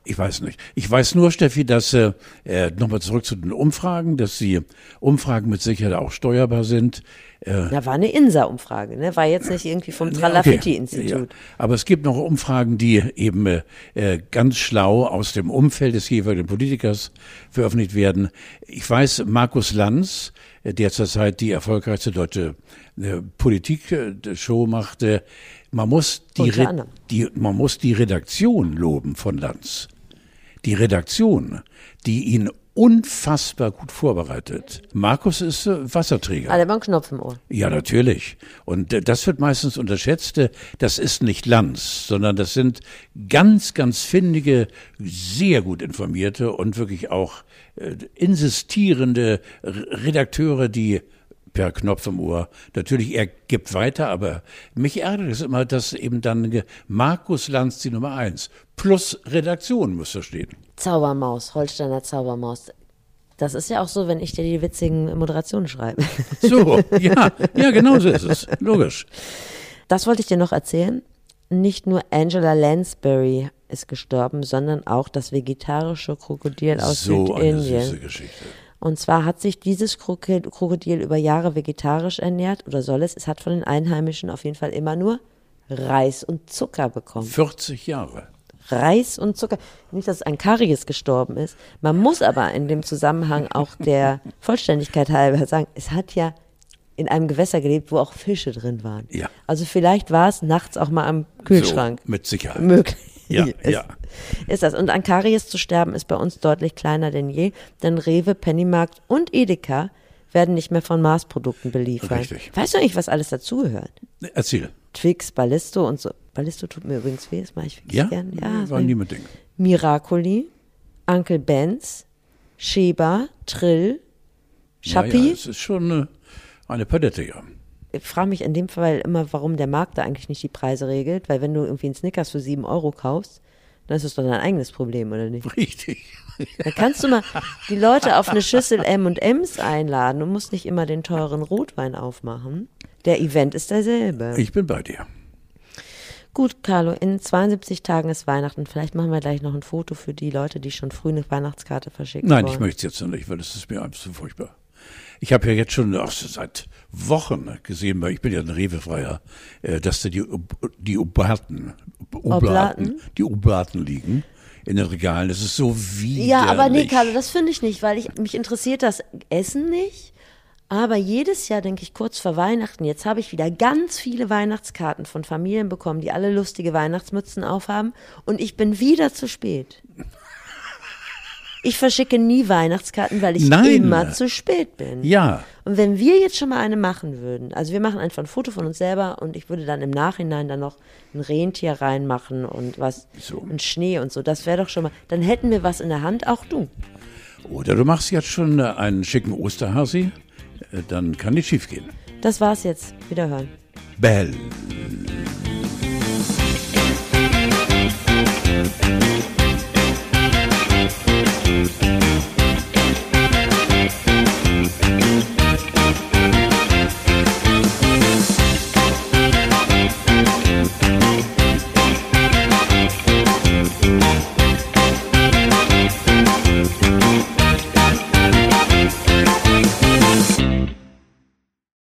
S2: Ich weiß nicht. Ich weiß nur, Steffi, dass, äh, äh, nochmal zurück zu den Umfragen, dass die Umfragen mit Sicherheit auch steuerbar sind. Äh,
S1: Da war eine INSA-Umfrage, ne? War jetzt nicht irgendwie vom Tralafitti-Institut.
S2: Ja. Aber es gibt noch Umfragen, die eben äh, äh, ganz schlau aus dem Umfeld des jeweiligen Politikers veröffentlicht werden. Ich weiß, Markus Lanz, äh, der zurzeit die erfolgreichste deutsche äh, Politik-Show machte, Man muss die, Re die, man muss die Redaktion loben von Lanz. Die Redaktion, die ihn unfassbar gut vorbereitet. Markus ist äh, Wasserträger.
S1: Ah, der war ein Knopf im Ohr.
S2: Ja, natürlich. Und äh, das wird meistens unterschätzt. Äh, Das ist nicht Lanz, sondern das sind ganz, ganz findige, sehr gut informierte und wirklich auch insistierende Redakteure, die per Knopf im Ohr. Natürlich, er gibt weiter, aber mich ärgert es immer, dass eben dann Markus Lanz die Nummer eins plus Redaktion muss da stehen.
S1: Zaubermaus, Holsteiner Zaubermaus. Das ist ja auch so, wenn ich dir die witzigen Moderationen schreibe.
S2: So, ja, ja, genau so ist es. Logisch.
S1: Das wollte ich dir noch erzählen. Nicht nur Angela Lansbury ist gestorben, sondern auch das vegetarische Krokodil aus
S2: so eine süße
S1: Südindien.
S2: Geschichte.
S1: Und zwar hat sich dieses Kroko- Krokodil über Jahre vegetarisch ernährt oder soll es. Es hat von den Einheimischen auf jeden Fall immer nur Reis und Zucker bekommen.
S2: 40 Jahre.
S1: Reis und Zucker. Nicht, dass es an Karies gestorben ist. Man muss aber in dem Zusammenhang auch der Vollständigkeit halber sagen, es hat ja in einem Gewässer gelebt, wo auch Fische drin waren.
S2: Ja.
S1: Also vielleicht war es nachts auch mal am Kühlschrank.
S2: So, mit Sicherheit.
S1: Möglich.
S2: Ja, ja.
S1: Ist das. Und an Karies zu sterben ist bei uns deutlich kleiner denn je, denn Rewe, Pennymarkt und Edeka werden nicht mehr von Maßprodukten beliefert.
S2: Richtig.
S1: Weißt du eigentlich, was alles dazugehört?
S2: Erzähl.
S1: Twix, Ballisto und so. Ballisto tut mir übrigens weh, das mache ich wirklich
S2: Ja?
S1: gern. Ja,
S2: nie mit Ding.
S1: Miracoli, Uncle Benz, Sheba, Trill,
S2: Ja,
S1: Schappi.
S2: ja, es ist schon eine, eine Palette, ja.
S1: ich frage mich in dem Fall immer, warum der Markt da eigentlich nicht die Preise regelt, weil wenn du irgendwie einen Snickers für sieben Euro kaufst, dann ist das doch dein eigenes Problem, oder nicht?
S2: Richtig.
S1: Da kannst du mal die Leute auf eine Schüssel M&M's einladen und musst nicht immer den teuren Rotwein aufmachen. Der Event ist derselbe.
S2: Ich bin bei dir.
S1: Gut, Carlo, in 72 Tagen ist Weihnachten. Vielleicht machen wir gleich noch ein Foto für die Leute, die schon früh eine Weihnachtskarte verschicken
S2: Nein,
S1: wollen.
S2: ich möchte es jetzt noch nicht, weil das ist mir einfach zu furchtbar. Ich habe ja jetzt schon ach, seit Wochen gesehen, weil ich bin ja ein Rewe-Freier, äh, dass da die, die Oblaten,
S1: Oblaten?
S2: die Oblaten liegen in den Regalen. Das ist so widerlich.
S1: Ja, aber nee, Carlo, das finde ich nicht, weil ich, mich interessiert das Essen nicht. Aber jedes Jahr denke ich kurz vor Weihnachten, jetzt habe ich wieder ganz viele Weihnachtskarten von Familien bekommen, die alle lustige Weihnachtsmützen aufhaben und ich bin wieder zu spät. Ich verschicke nie Weihnachtskarten, weil ich
S2: Nein.
S1: immer zu spät bin.
S2: Ja.
S1: Und wenn wir jetzt schon mal eine machen würden, also wir machen einfach ein Foto von uns selber und ich würde dann im Nachhinein dann noch ein Rentier reinmachen und was
S2: so.
S1: und Schnee und so, das wäre doch schon mal, dann hätten wir was in der Hand, auch du.
S2: Oder du machst jetzt schon äh, einen schicken Osterhasi, äh, dann kann nicht schief gehen.
S1: Das war's jetzt. Wiederhören.
S2: Bell. Thank you. thank you